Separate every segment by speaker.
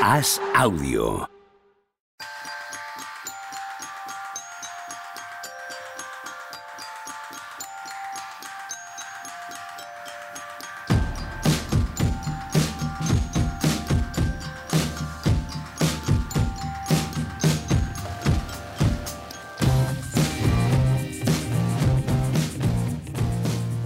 Speaker 1: Haz audio.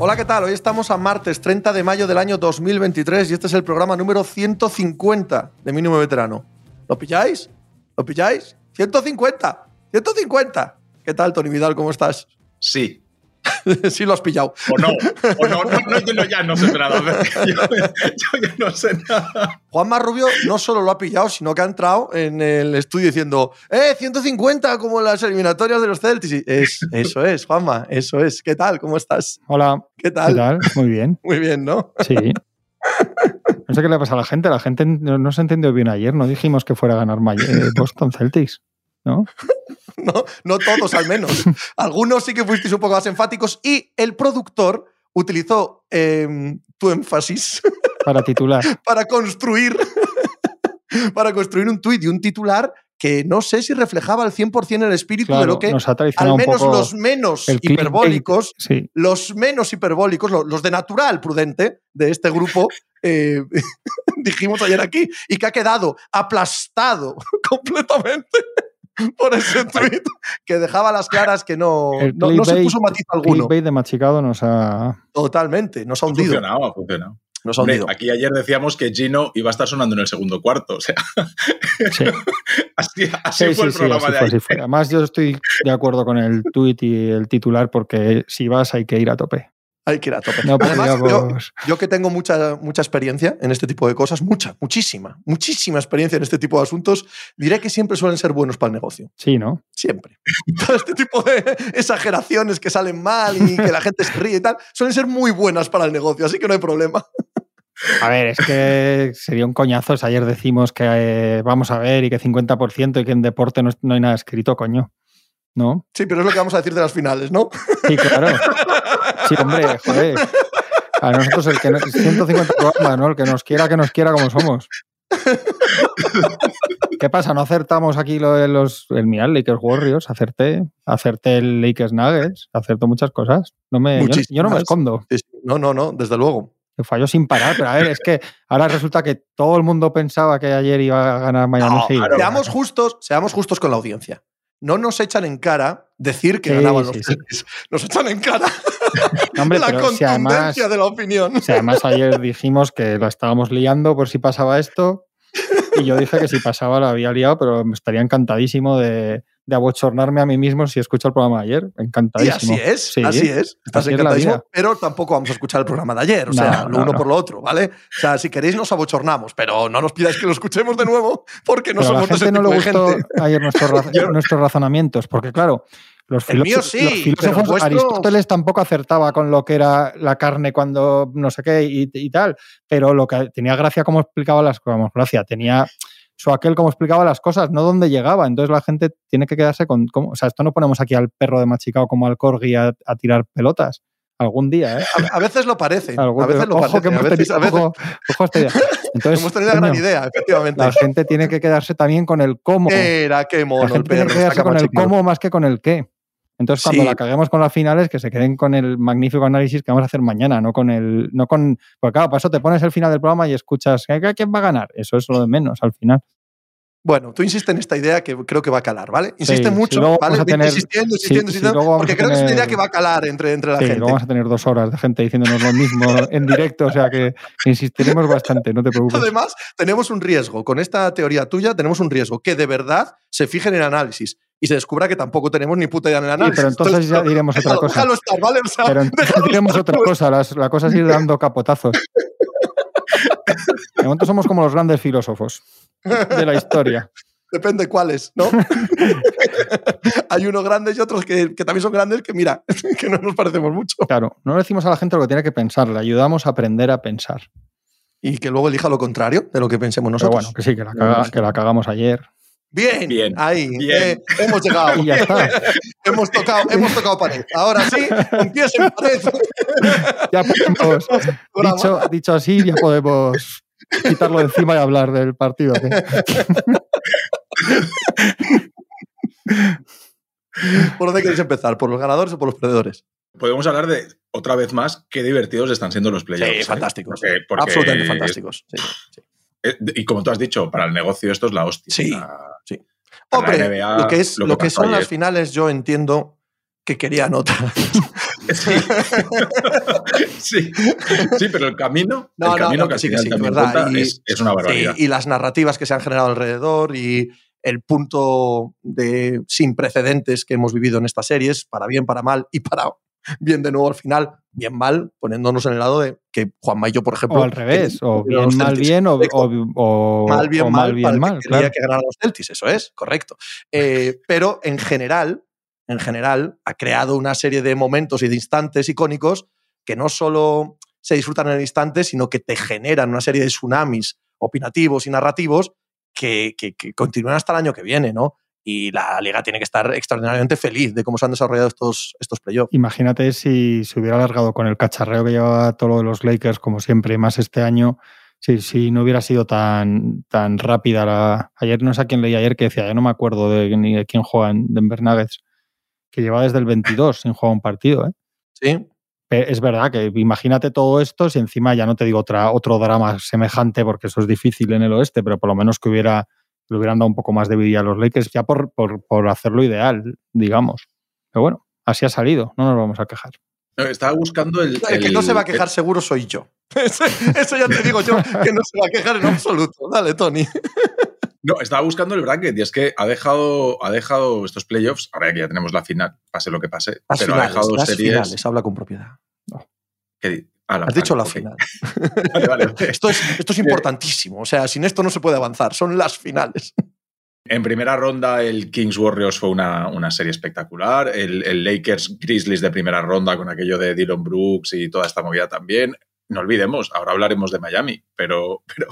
Speaker 2: Hola, ¿qué tal? Hoy estamos a martes 30 de mayo del año 2023 y este es el programa número 150 de Mínimo Veterano. ¿Lo pilláis? ¿Lo pilláis? ¡150! ¡150! ¿Qué tal, Tony Vidal? ¿Cómo estás?
Speaker 3: Sí.
Speaker 2: sí, lo has pillado.
Speaker 3: O no, o no, no, no, yo no, ya no sé nada. Yo, yo ya no sé nada.
Speaker 2: Juanma Rubio no solo lo ha pillado, sino que ha entrado en el estudio diciendo ¡Eh, 150! Como en las eliminatorias de los Celtics. Es, eso es, Juanma, eso es. ¿Qué tal? ¿Cómo estás?
Speaker 4: Hola.
Speaker 2: ¿Qué tal?
Speaker 4: ¿Qué tal? Muy bien.
Speaker 2: Muy bien, ¿no?
Speaker 4: Sí. No sé qué le pasa a la gente. La gente no, no se entendió bien ayer. No dijimos que fuera a ganar eh, Boston Celtics. ¿No?
Speaker 2: No, no todos al menos. Algunos sí que fuisteis un poco más enfáticos y el productor utilizó eh, tu énfasis
Speaker 4: Para titular.
Speaker 2: para construir para construir un tuit y un titular que no sé si reflejaba al 100% el espíritu de lo que al menos los menos hiperbólicos
Speaker 4: Sí.
Speaker 2: los menos hiperbólicos, lo- los de natural prudente de este grupo, eh, dijimos ayer aquí, y que ha quedado aplastado completamente por ese tweet que dejaba las claras que no,
Speaker 4: El
Speaker 2: no, no se puso matiz alguno.
Speaker 4: Clickbait de Machicado nos ha.
Speaker 2: Totalmente, nos ha
Speaker 3: Ha
Speaker 2: hundido.
Speaker 3: funcionado, ha funcionado.
Speaker 2: Nos ha
Speaker 3: Hombre,
Speaker 2: hundido.
Speaker 3: aquí ayer decíamos que Gino iba a estar sonando en el segundo cuarto. O sea,
Speaker 4: Sí,
Speaker 3: así, así
Speaker 4: sí,
Speaker 3: fue
Speaker 4: sí,
Speaker 3: el
Speaker 4: sí,
Speaker 3: programa
Speaker 4: así
Speaker 3: de
Speaker 4: fue,
Speaker 3: ayer.
Speaker 4: así fue. Además, yo estoy de acuerdo con el tuit y el titular porque si vas hay que ir a tope.
Speaker 2: Hay que ir a tope.
Speaker 4: No
Speaker 2: Además, yo,
Speaker 4: podríamos-
Speaker 2: yo que tengo mucha, mucha experiencia en este tipo de cosas, mucha, muchísima, muchísima experiencia en este tipo de asuntos, diré que siempre suelen ser buenos para el negocio.
Speaker 4: Sí, ¿no?
Speaker 2: Siempre. Todo este tipo de exageraciones que salen mal y que la gente se ríe y tal, suelen ser muy buenas para el negocio, así que no hay problema.
Speaker 4: A ver, es que sería un coñazo si ayer decimos que eh, vamos a ver y que 50% y que en deporte no, no hay nada escrito, coño. ¿No?
Speaker 2: Sí, pero es lo que vamos a decir de las finales, ¿no?
Speaker 4: Sí, claro. Sí, hombre, joder. A nosotros el que no, 150 programas, ¿no? El que nos quiera, que nos quiera como somos. ¿Qué pasa? No acertamos aquí lo de los el mirad, Lakers Warriors, acerté, acerté el Lakers Nuggets, acertó muchas cosas. No me, yo, yo no me escondo.
Speaker 2: No, no, no, desde luego.
Speaker 4: Falló sin parar, pero a ver, es que ahora resulta que todo el mundo pensaba que ayer iba a ganar Miami
Speaker 3: No,
Speaker 4: Heat.
Speaker 3: claro.
Speaker 2: Seamos justos, seamos justos con la audiencia. No nos echan en cara decir que
Speaker 4: Sí,
Speaker 2: ganaban los
Speaker 4: sí.
Speaker 2: Nos echan en cara
Speaker 4: No, hombre,
Speaker 2: la
Speaker 4: si
Speaker 2: contundencia
Speaker 4: además,
Speaker 2: de la opinión.
Speaker 4: si además ayer dijimos que la estábamos liando por si pasaba esto, y yo dije que si pasaba la había liado, pero estaría encantadísimo de, de abochornarme a mí mismo si escucho el programa de ayer.
Speaker 2: Y
Speaker 4: Encantadísimo.
Speaker 2: así es,
Speaker 4: Sí,
Speaker 2: así es. Estás
Speaker 4: así es la
Speaker 2: encantadísimo, pero tampoco vamos a escuchar el programa de ayer. O
Speaker 4: No,
Speaker 2: sea, lo
Speaker 4: no,
Speaker 2: uno
Speaker 4: no.
Speaker 2: por lo otro, ¿vale? O sea, si queréis nos abochornamos, pero no nos pidáis que lo escuchemos de nuevo porque no
Speaker 4: Pero a la
Speaker 2: somos de ese
Speaker 4: gente no
Speaker 2: tipo
Speaker 4: le
Speaker 2: de
Speaker 4: gustó
Speaker 2: gente.
Speaker 4: ayer nuestros, nuestros razonamientos, porque claro, los,
Speaker 2: El mío
Speaker 4: filósofos-
Speaker 2: sí,
Speaker 4: los filósofos, Aristóteles tampoco acertaba con lo que era la carne cuando no sé qué y, y tal, pero lo que tenía gracia como explicaba las cosas, gracia, tenía su aquel como explicaba las cosas, no dónde llegaba. Entonces la gente tiene que quedarse con, cómo- o sea, esto no ponemos aquí al perro de machicado como al corgi a, a tirar pelotas. Algún día, ¿eh?
Speaker 2: A, a veces lo parece.
Speaker 4: Algún-
Speaker 2: a veces lo
Speaker 4: ojo
Speaker 2: parece.
Speaker 4: hemos tenido,
Speaker 2: a veces
Speaker 4: ojo, esta idea. Entonces,
Speaker 2: hemos tenido una gran idea, efectivamente.
Speaker 4: la gente tiene que quedarse también con el cómo.
Speaker 2: Era qué
Speaker 4: La
Speaker 2: mono el
Speaker 4: gente tiene
Speaker 2: perro.
Speaker 4: que quedarse con el cómo más que con el qué. Entonces, cuando
Speaker 2: Sí.
Speaker 4: la caguemos con las finales, que se queden con el magnífico análisis que vamos a hacer mañana, no con el. no con Porque claro, para eso te pones el final del programa y escuchas "¿Qué- qué- quién va a ganar. Eso es lo de menos al final.
Speaker 2: Bueno, tú insiste en esta idea que creo que va a calar, ¿vale? Insiste
Speaker 4: Sí,
Speaker 2: mucho,
Speaker 4: sí, luego
Speaker 2: ¿vale?
Speaker 4: vamos a tener-
Speaker 2: insistiendo,
Speaker 4: sí,
Speaker 2: insistiendo,
Speaker 4: sí,
Speaker 2: insistiendo, porque creo que es una idea que va a calar entre, entre la
Speaker 4: Sí,
Speaker 2: gente.
Speaker 4: vamos a tener dos horas de gente diciéndonos lo mismo en directo, o sea que insistiremos bastante, no te preocupes.
Speaker 2: Además, tenemos un riesgo. Con esta teoría tuya tenemos un riesgo que de verdad se fijen en el análisis y se descubra que tampoco tenemos ni puta idea en el
Speaker 4: Sí,
Speaker 2: análisis.
Speaker 4: pero entonces ya diremos otra cosa.
Speaker 2: Déjalo estar, ¿vale? O sea,
Speaker 4: Pero entonces diremos
Speaker 2: estar,
Speaker 4: otra
Speaker 2: pues.
Speaker 4: cosa, las- la cosa es ir dando capotazos. De momento somos como los grandes filósofos de la historia.
Speaker 2: Depende cuáles, ¿no? Hay unos grandes y otros que, que también son grandes que, mira, que no nos parecemos mucho.
Speaker 4: Claro, no le decimos a la gente lo que tiene que pensar, le ayudamos a aprender a pensar.
Speaker 2: Y que luego elija lo contrario de lo que pensemos
Speaker 4: Pero
Speaker 2: nosotros.
Speaker 4: bueno, que sí, que la, caga- que la cagamos ayer.
Speaker 2: Bien,
Speaker 3: Bien,
Speaker 2: ahí,
Speaker 3: bien.
Speaker 2: eh, hemos llegado.
Speaker 4: Y ya está.
Speaker 2: hemos, tocado, hemos tocado pared. Ahora sí, con pies en pared.
Speaker 4: Ya podemos, dicho, dicho así, ya podemos quitarlo de encima y hablar del partido.
Speaker 2: ¿Por dónde queréis empezar? ¿Por los ganadores o por los perdedores?
Speaker 3: Podemos hablar de, otra vez más, qué divertidos están siendo los playoffs.
Speaker 2: Sí,
Speaker 3: ¿eh?
Speaker 2: fantásticos.
Speaker 3: Porque- porque
Speaker 2: Absolutamente
Speaker 3: es-
Speaker 2: fantásticos. Sí, sí.
Speaker 3: Eh, Y como tú has dicho, para el negocio esto es la hostia.
Speaker 2: Sí, sí. Hombre,
Speaker 3: NBA,
Speaker 2: lo que, es,
Speaker 3: lo que
Speaker 2: son las finales, yo entiendo que querían otra.
Speaker 3: Sí. sí. Sí, pero el camino,
Speaker 2: No,
Speaker 3: el
Speaker 2: no,
Speaker 3: camino
Speaker 2: no,
Speaker 3: que
Speaker 2: sí, que sí, verdad. Y-
Speaker 3: es, es una barbaridad.
Speaker 2: Y las narrativas que se han generado alrededor y el punto de sin precedentes que hemos vivido en estas series, para bien, para mal y para bien de nuevo al final, bien mal, poniéndonos en el lado de que Juanma y yo, por ejemplo.
Speaker 4: O al revés, o bien mal bien o,
Speaker 2: mal bien
Speaker 4: o
Speaker 2: mal,
Speaker 4: mal bien
Speaker 2: para el que
Speaker 4: mal,
Speaker 2: quería
Speaker 4: claro.
Speaker 2: que ganaran los Celtics, eso es, correcto. Eh, pero en general, en general, ha creado una serie de momentos y de instantes icónicos que no solo se disfrutan en el instante, sino que te generan una serie de tsunamis opinativos y narrativos que, que- que continúan hasta el año que viene, ¿no? Y la liga tiene que estar extraordinariamente feliz de cómo se han desarrollado estos, estos playoffs.
Speaker 4: Imagínate si se hubiera alargado con el cacharreo que llevaba todo lo de los Lakers, como siempre, más este año, si, si no hubiera sido tan, tan rápida la... Ayer no sé a quién leí ayer que decía, yo no me acuerdo de, ni de quién juega en Denver Nuggets, que lleva desde el 22 sin jugar un partido, ¿eh?
Speaker 2: ¿Sí?
Speaker 4: Es verdad que imagínate todo esto si encima ya no te digo otra, otro drama semejante porque eso es difícil en el oeste, pero por lo menos que hubiera le hubieran dado un poco más de vida a los Lakers ya por, por, por hacerlo ideal, digamos. Pero bueno, así ha salido, no nos vamos a quejar.
Speaker 3: No, Estaba buscando el.
Speaker 2: El que no se va a quejar seguro soy yo. Eso, eso ya te digo yo, que no se va a quejar en absoluto. Dale, Tony.
Speaker 3: No, estaba buscando el bracket y es que ha dejado, ha dejado estos playoffs, ahora que ya tenemos la final, pase lo que pase,
Speaker 2: Las
Speaker 3: pero ha dejado
Speaker 2: las
Speaker 3: series.
Speaker 2: finales, habla con propiedad.
Speaker 3: que- ah, la
Speaker 2: Has dicho la
Speaker 3: final. Vale, vale.
Speaker 2: Esto es, esto es importantísimo. O sea, sin esto no se puede avanzar. Son las finales.
Speaker 3: En primera ronda, el Kings Warriors fue una, una serie espectacular. El, el Lakers Grizzlies de primera ronda con aquello de Dylan Brooks y toda esta movida también. No olvidemos, ahora hablaremos de Miami, pero, pero,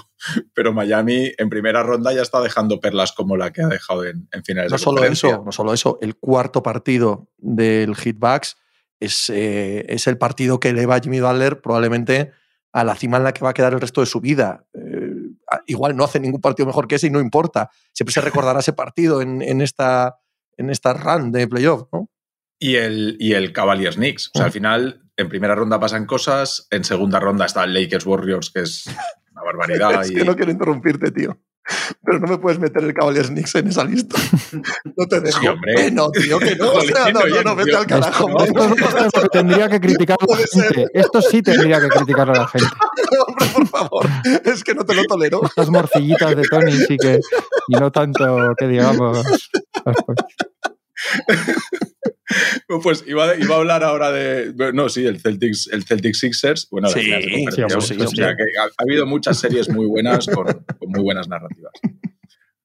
Speaker 3: pero Miami en primera ronda ya está dejando perlas como la que ha dejado en, en finales
Speaker 2: No
Speaker 3: de
Speaker 2: solo eso, no solo eso. El cuarto partido del Hitbacks es, eh, es el partido que eleva a Jimmy Butler probablemente a la cima en la que va a quedar el resto de su vida. Eh, igual no hace ningún partido mejor que ese y no importa. Siempre se recordará ese partido en, en esta, en esta run de playoff, ¿no?
Speaker 3: Y el, y el Cavaliers Knicks. O sea, al final, en primera ronda pasan cosas, en segunda ronda está el Lakers Warriors, que es una barbaridad.
Speaker 2: es
Speaker 3: y-
Speaker 2: que no quiero interrumpirte, tío. Pero no me puedes meter el Cavaliers Knicks en esa lista. No te dejo.
Speaker 3: Sí, hombre.
Speaker 2: Que no, tío, que no. O sea, no, no, no, vete al carajo.
Speaker 3: no.
Speaker 4: Esto, es- esto es lo que tendría que criticar la
Speaker 2: puede ser.
Speaker 4: gente. Esto sí tendría que criticar a la gente.
Speaker 2: Hombre, por favor. Es que no te lo tolero.
Speaker 4: Estas morcillitas de Tony sí que. Y no tanto que digamos. Pues,
Speaker 3: Pues iba, iba a hablar ahora de. No, sí, el Celtics, el Celtics Sixers. Bueno, las
Speaker 2: Sí,
Speaker 3: de
Speaker 2: sí,
Speaker 3: o sea, que ha, ha habido muchas series muy buenas con, con muy buenas narrativas.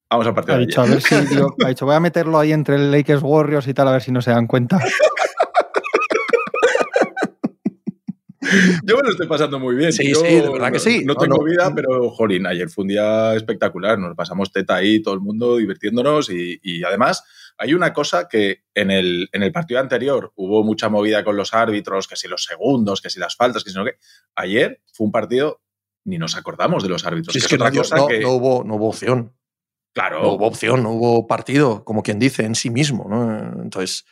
Speaker 3: Vamos a partir
Speaker 4: Ha
Speaker 3: de
Speaker 4: dicho, a ver si. ha dicho, voy a meterlo ahí entre el Lakers Warriors y tal, a ver si no se dan cuenta.
Speaker 3: Yo me lo estoy pasando muy bien.
Speaker 2: Sí,
Speaker 3: Yo
Speaker 2: sí, de verdad que
Speaker 3: no-
Speaker 2: sí.
Speaker 3: No,
Speaker 2: No,
Speaker 3: tengo
Speaker 2: no.
Speaker 3: vida, pero jolín, ayer fue un día espectacular. Nos pasamos teta ahí, todo el mundo divirtiéndonos. Y, y además, hay una cosa que en el, en el partido anterior hubo mucha movida con los árbitros, que si los segundos, que si las faltas, que si no qué. Ayer fue un partido, ni nos acordamos de los árbitros.
Speaker 2: Si
Speaker 3: que
Speaker 2: es que
Speaker 3: otra
Speaker 2: no,
Speaker 3: cosa que.
Speaker 2: no hubo, no hubo opción.
Speaker 3: claro.
Speaker 2: No hubo opción, no hubo partido, como quien dice, en sí mismo. ¿no? Entonces,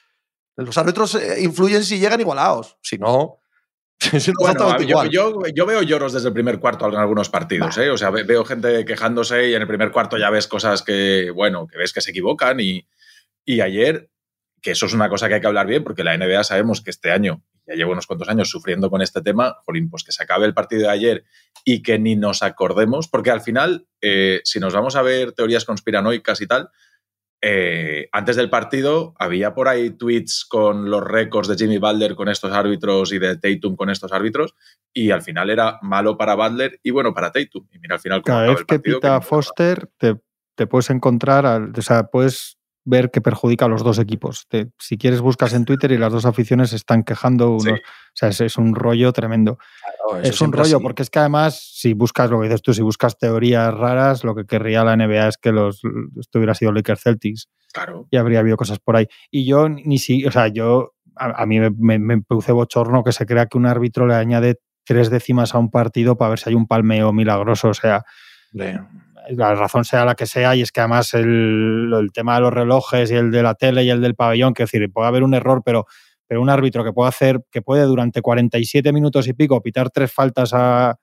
Speaker 2: los árbitros eh, influyen si llegan igualados. Si no, es
Speaker 3: Bueno, yo, yo- yo veo lloros desde el primer cuarto en algunos partidos, ¿eh? O sea, ve- veo gente quejándose y en el primer cuarto ya ves cosas que, bueno, que ves que se equivocan y, y ayer, que eso es una cosa que hay que hablar bien, porque la NBA sabemos que este año, ya llevo unos cuantos años sufriendo con este tema, jolín, pues que se acabe el partido de ayer y que ni nos acordemos, porque al final, eh, si nos vamos a ver teorías conspiranoicas y tal, eh, antes del partido había por ahí tweets con los récords de Jimmy Butler con estos árbitros y de Tatum con estos árbitros y al final era malo para Butler y bueno para Tatum. Y mira al final cómo
Speaker 4: Cada vez
Speaker 3: el
Speaker 4: que pita
Speaker 3: no.
Speaker 4: Foster, te, te puedes encontrar, al- o sea, puedes ver que perjudica a los dos equipos. Te- si quieres, buscas en Twitter y las dos aficiones se están quejando. Unos,
Speaker 3: Sí.
Speaker 4: O sea, es, es un rollo tremendo.
Speaker 2: Claro,
Speaker 4: es un rollo,
Speaker 2: así.
Speaker 4: porque es que además, si buscas lo que dices tú, si buscas teorías raras, lo que querría la NBA es que los, esto hubiera sido Lakers Celtics
Speaker 3: Claro.
Speaker 4: y habría habido cosas por ahí. Y yo ni si, o sea, yo, a, a mí me, me, me produce bochorno que se crea que un árbitro le añade tres décimas a un partido para ver si hay un palmeo milagroso. O sea, la razón sea la que sea, y es que además el, el, tema de los relojes y el de la tele y el del pabellón, que decir, puede haber un error, pero, pero un árbitro que puede hacer, que puede durante 47 minutos y pico pitar tres faltas a,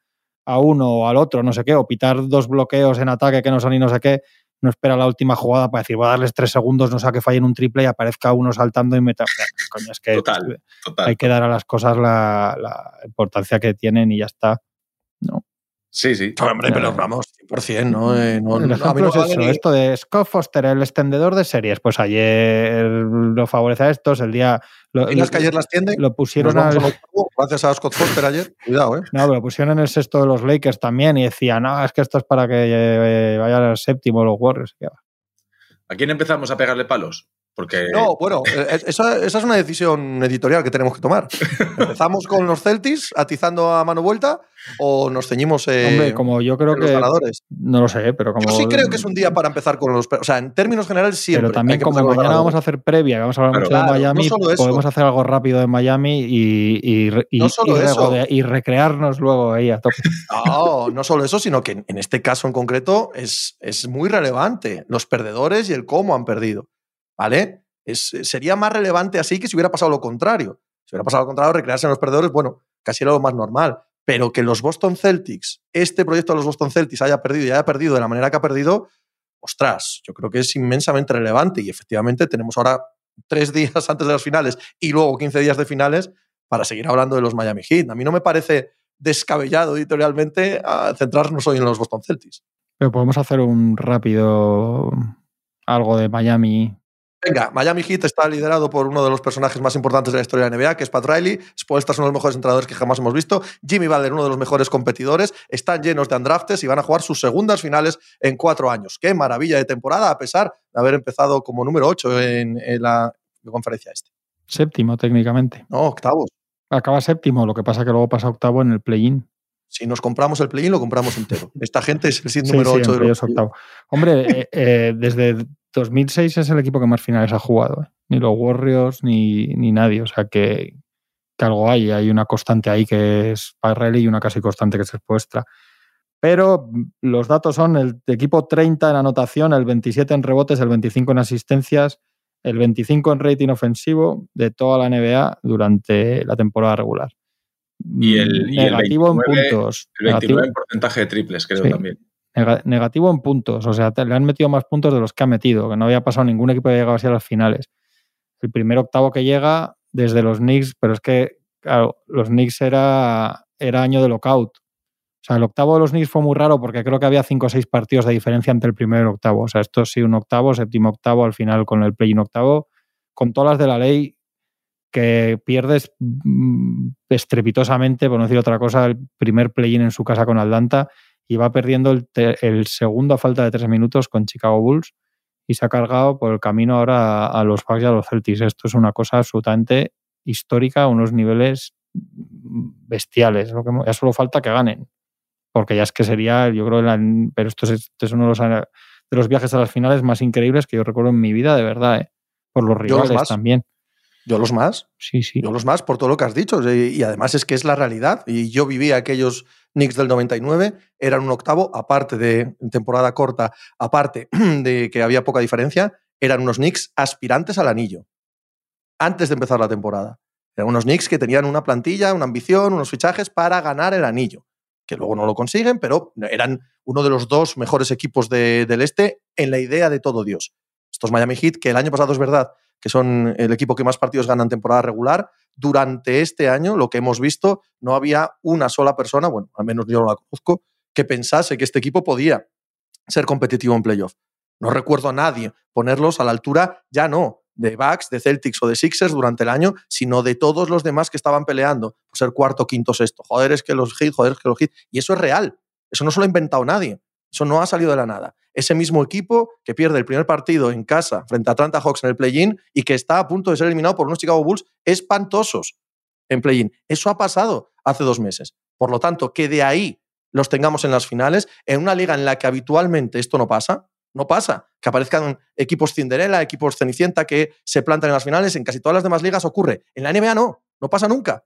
Speaker 4: a uno o al otro, no sé qué, o pitar dos bloqueos en ataque que no son y no sé qué, no espera la última jugada para decir, voy a darles tres segundos, no sea que fallen un triple y aparezca uno saltando y meta. Coño, es que
Speaker 3: total, total,
Speaker 4: hay que dar a las cosas la, la, importancia que tienen y ya está. ¿no?
Speaker 3: Sí, sí.
Speaker 2: Hombre, pero Ramos, 100%, ¿no? Eh, no
Speaker 4: el ejemplo no es eso, esto de Scott Foster, el extendedor de series. Pues ayer lo favorece a estos, el día... Lo,
Speaker 2: ¿Y las que ayer las tiende?
Speaker 4: Lo pusieron
Speaker 2: al... Gracias a Scott Foster ayer. Cuidado, ¿eh?
Speaker 4: No, pero lo pusieron en el sexto de los Lakers también y decían, no, es que esto es para que eh, vayan al séptimo los Warriors.
Speaker 3: ¿A quién empezamos a pegarle palos? Porque...
Speaker 2: No, bueno, esa, esa, es una decisión editorial que tenemos que tomar. ¿Empezamos con los Celtics atizando a mano vuelta o nos ceñimos eh,
Speaker 4: Hombre, como yo creo
Speaker 2: en
Speaker 4: que,
Speaker 2: los ganadores?
Speaker 4: No lo sé, pero como...
Speaker 2: Yo sí creo que es un día para empezar con los... O sea, en términos generales siempre.
Speaker 4: Pero también como mañana vamos a hacer previa, vamos a hablar
Speaker 2: claro,
Speaker 4: mucho de Miami,
Speaker 2: no
Speaker 4: podemos hacer algo rápido de Miami y, y, y,
Speaker 2: no solo
Speaker 4: y,
Speaker 2: eso.
Speaker 4: y, recrearnos luego ahí a tope.
Speaker 2: No, no solo eso, sino que en este caso en concreto es, es muy relevante los perdedores y el cómo han perdido. ¿Vale? Es, sería más relevante así que si hubiera pasado lo contrario. Si hubiera pasado lo contrario, recrearse en los perdedores, bueno, casi era lo más normal. Pero que los Boston Celtics, este proyecto de los Boston Celtics haya perdido y haya perdido de la manera que ha perdido, ostras, yo creo que es inmensamente relevante y efectivamente tenemos ahora tres días antes de las finales y luego 15 días de finales para seguir hablando de los Miami Heat. A mí no me parece descabellado editorialmente centrarnos hoy en los Boston Celtics.
Speaker 4: Pero podemos hacer un rápido algo de Miami
Speaker 2: Venga, Miami Heat está liderado por uno de los personajes más importantes de la historia de la NBA, que es Pat Riley. Spoelstra es uno de los mejores entrenadores que jamás hemos visto. Jimmy Butler, uno de los mejores competidores. Están llenos de undraftes y van a jugar sus segundas finales en cuatro años. Qué maravilla de temporada, a pesar de haber empezado como número 8 en, en la conferencia este.
Speaker 4: Séptimo, técnicamente.
Speaker 2: No, octavos.
Speaker 4: Acaba séptimo, lo que pasa que luego pasa octavo en el play-in.
Speaker 2: Si nos compramos el play-in, lo compramos entero. Esta gente es el seed número
Speaker 4: sí,
Speaker 2: 8
Speaker 4: de los octavo. Hombre, eh, eh, desde 2006 es el equipo que más finales ha jugado. ¿eh? Ni los Warriors ni, ni nadie. O sea que, que, algo hay. Hay una constante ahí que es Parrelli y una casi constante que es Expuestra. Pero los datos son el equipo 30 en anotación, el 27 en rebotes, el 25 en asistencias, el 25 en rating ofensivo de toda la NBA durante la temporada regular.
Speaker 3: Y el, y
Speaker 4: negativo
Speaker 3: el 29,
Speaker 4: en puntos.
Speaker 3: El 29
Speaker 4: negativo,
Speaker 3: en porcentaje de triples, creo
Speaker 4: Sí.
Speaker 3: también.
Speaker 4: negativo en puntos. O sea, te- le han metido más puntos de los que ha metido, que no había pasado ningún equipo que llegado así a las finales. El primer octavo que llega desde los Knicks, pero es que, claro, los Knicks era, era año de lockout. O sea, el octavo de los Knicks fue muy raro porque creo que había cinco o seis partidos de diferencia entre el primero y el octavo. O sea, esto sí, un octavo, séptimo octavo, al final con el play-in octavo, con todas las de la ley que pierdes mm, estrepitosamente, por no decir otra cosa, el primer play-in en su casa con Atlanta y va perdiendo el, segundo a falta de tres minutos con Chicago Bulls y se ha cargado por el camino ahora a, a los Bucks y a los Celtics. Esto es una cosa absolutamente histórica, unos niveles bestiales. Lo que, ya solo falta que ganen, porque ya es que sería, yo creo, la- pero esto es, esto es uno de los, de los viajes a las finales más increíbles que yo recuerdo en mi vida, de verdad, ¿eh? por los rivales también.
Speaker 2: Yo los más.
Speaker 4: Sí, sí.
Speaker 2: Yo los más por todo lo que has dicho. Y, además es que es la realidad. Y yo viví aquellos Knicks del 99, eran un octavo, aparte de temporada corta, aparte de que había poca diferencia, eran unos Knicks aspirantes al anillo. Antes de empezar la temporada. Eran unos Knicks que tenían una plantilla, una ambición, unos fichajes para ganar el anillo. Que luego no lo consiguen, pero eran uno de los dos mejores equipos de- del este en la idea de todo Dios. Estos Miami Heat, que el año pasado es verdad que son el equipo que más partidos gana en temporada regular, durante este año, lo que hemos visto, no había una sola persona, bueno, al menos yo no la conozco, que pensase que este equipo podía ser competitivo en playoff. No recuerdo a nadie ponerlos a la altura, ya no, de Bucks, de Celtics o de Sixers durante el año, sino de todos los demás que estaban peleando por ser cuarto, quinto, sexto. Joder, es que los Heat, joder, es que los Heat. Y eso es real. Eso no se lo ha inventado nadie. Eso no ha salido de la nada. Ese mismo equipo que pierde el primer partido en casa frente a Atlanta Hawks en el play-in y que está a punto de ser eliminado por unos Chicago Bulls espantosos en play-in. Eso ha pasado hace dos meses. Por lo tanto, que de ahí los tengamos en las finales, en una liga en la que habitualmente esto no pasa, no pasa. Que aparezcan equipos Cinderella, equipos Cenicienta que se plantan en las finales, en casi todas las demás ligas ocurre. En la NBA no, no pasa nunca.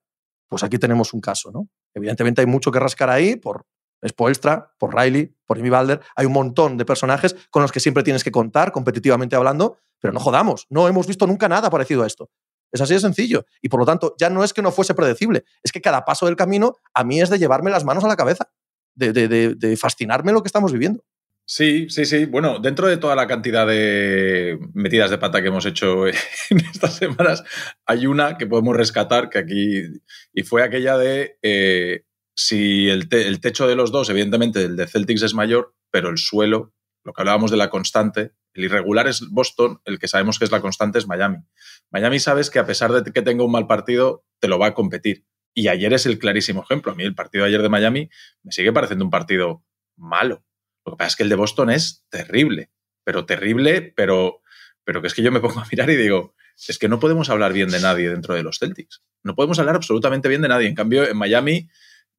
Speaker 2: Pues aquí tenemos un caso, ¿no? Evidentemente hay mucho que rascar ahí por Spoelstra, por Riley, por Amy Balder. Hay un montón de personajes con los que siempre tienes que contar, competitivamente hablando, pero no jodamos, no hemos visto nunca nada parecido a esto. Es así de sencillo. Y por lo tanto, ya no es que no fuese predecible, es que cada paso del camino a mí es de llevarme las manos a la cabeza, de, de fascinarme lo que estamos viviendo.
Speaker 3: Sí, sí, sí. Bueno, dentro de toda la cantidad de metidas de pata que hemos hecho en estas semanas, hay una que podemos rescatar, que aquí, y fue aquella de eh, si el, techo de los dos, evidentemente el de Celtics es mayor, pero el suelo, lo que hablábamos de la constante, el irregular es Boston, el que sabemos que es la constante es Miami. Miami sabes que a pesar de que tenga un mal partido, te lo va a competir. Y ayer es el clarísimo ejemplo. A mí el partido de ayer de Miami me sigue pareciendo un partido malo lo que pasa es que el de Boston es terrible, pero terrible, pero, pero que es que yo me pongo a mirar y digo, es que no podemos hablar bien de nadie dentro de los Celtics. No podemos hablar absolutamente bien de nadie. En cambio, en Miami,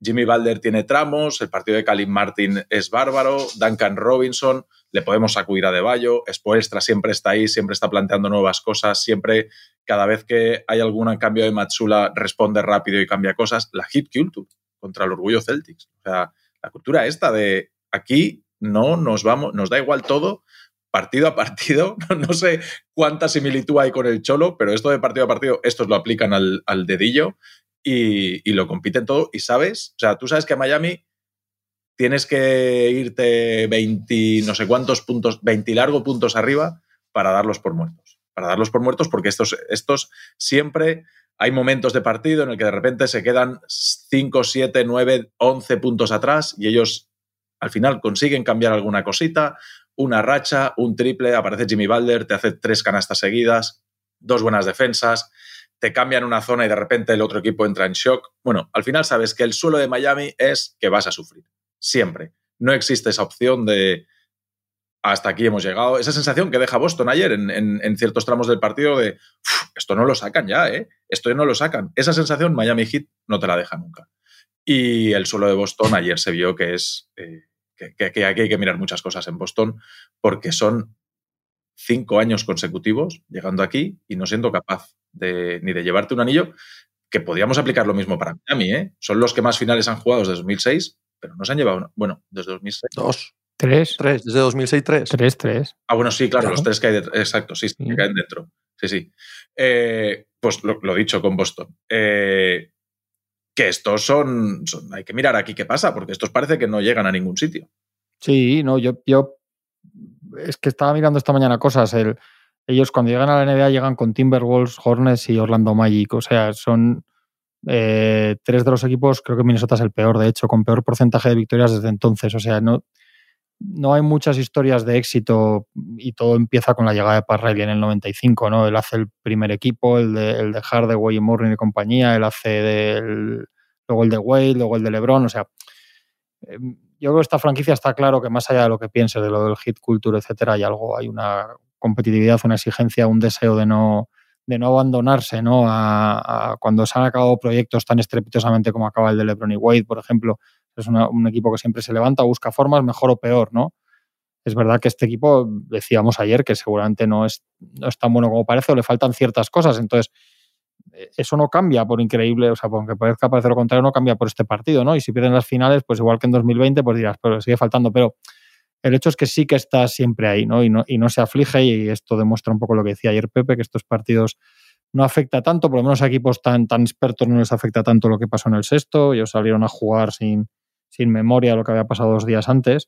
Speaker 3: Jimmy Balder tiene tramos, el partido de Kalim Martin es bárbaro, Duncan Robinson, le podemos sacudir a De Bayo, Spoelstra siempre está ahí, siempre está planteando nuevas cosas, siempre, cada vez que hay algún cambio de Matsula, responde rápido y cambia cosas. La hit culture contra el orgullo Celtics. O sea, la cultura esta de aquí no nos vamos, nos da igual todo, partido a partido. No sé cuánta similitud hay con el Cholo, pero esto de partido a partido, estos lo aplican al, dedillo y, lo compiten todo. Y sabes, o sea, tú sabes que a Miami tienes que irte 20, no sé cuántos puntos, 20 largo puntos arriba para darlos por muertos. Para darlos por muertos porque estos, estos siempre hay momentos de partido en el que de repente se quedan 5, 7, 9, 11 puntos atrás y ellos al final consiguen cambiar alguna cosita, una racha, un triple, aparece Jimmy Balder, te hace tres canastas seguidas, dos buenas defensas, te cambian una zona y de repente el otro equipo entra en shock. Bueno, al final sabes que el suelo de Miami es que vas a sufrir, siempre. No existe esa opción de hasta aquí hemos llegado. Esa sensación que deja Boston ayer en, ciertos tramos del partido de esto no lo sacan ya, ¿eh? Esto no lo sacan. Esa sensación Miami Heat no te la deja nunca. Y el suelo de Boston ayer se vio que es eh, que, aquí hay que mirar muchas cosas en Boston porque son cinco años consecutivos llegando aquí y no siendo capaz de, ni de llevarte un anillo, que podríamos aplicar lo mismo para Miami. ¿eh? Son los que más finales han jugado desde 2006, pero no se han llevado, bueno, desde 2006.
Speaker 2: Dos.
Speaker 4: Tres.
Speaker 2: Tres, desde 2006, tres.
Speaker 4: Tres, tres.
Speaker 3: Ah, bueno, sí, claro, los tres que hay dentro. Exacto, sí, que caen dentro. Sí, sí. Eh, pues lo, lo, dicho con Boston. Eh, que estos son, hay que mirar aquí qué pasa, porque estos parece que no llegan a ningún sitio.
Speaker 4: Sí, no, yo, yo es que estaba mirando esta mañana cosas. El, ellos cuando llegan a la NBA llegan con Timberwolves, Hornets y Orlando Magic. O sea, son eh, tres de los equipos, creo que Minnesota es el peor, de hecho, con peor porcentaje de victorias desde entonces. O sea, no, no hay muchas historias de éxito y todo empieza con la llegada de Pat en el 95, ¿no? Él hace el primer equipo, el de, el de Hardaway y Morning y compañía, él hace del, luego el de Wade, luego el de LeBron, o sea, em, yo creo que esta franquicia está claro que más allá de lo que piense de lo del hit culture, etcétera, hay algo, hay una competitividad, una exigencia, un deseo de no, de no abandonarse, ¿no? Cuando se han acabado proyectos tan estrepitosamente como acaba el de LeBron y Wade, por ejemplo, es un equipo que siempre se levanta, busca formas, mejor o peor, ¿no? Es verdad que este equipo, decíamos ayer, que seguramente no es, no es tan bueno como parece o le faltan ciertas cosas. Entonces, eh, eso no cambia por increíble, o sea, aunque parezca parecer lo contrario, no cambia por este partido, ¿no? Y si pierden las finales, pues igual que en 2020, pues dirás, pero sigue faltando. Pero el hecho es que sí que está siempre ahí, ¿no? Y no, se aflige, y esto demuestra un poco lo que decía ayer Pepe, que estos partidos no afecta tanto, por lo menos a equipos tan, tan expertos no les afecta tanto lo que pasó en el sexto. Ellos salieron a jugar sin, sin memoria lo que había pasado dos días antes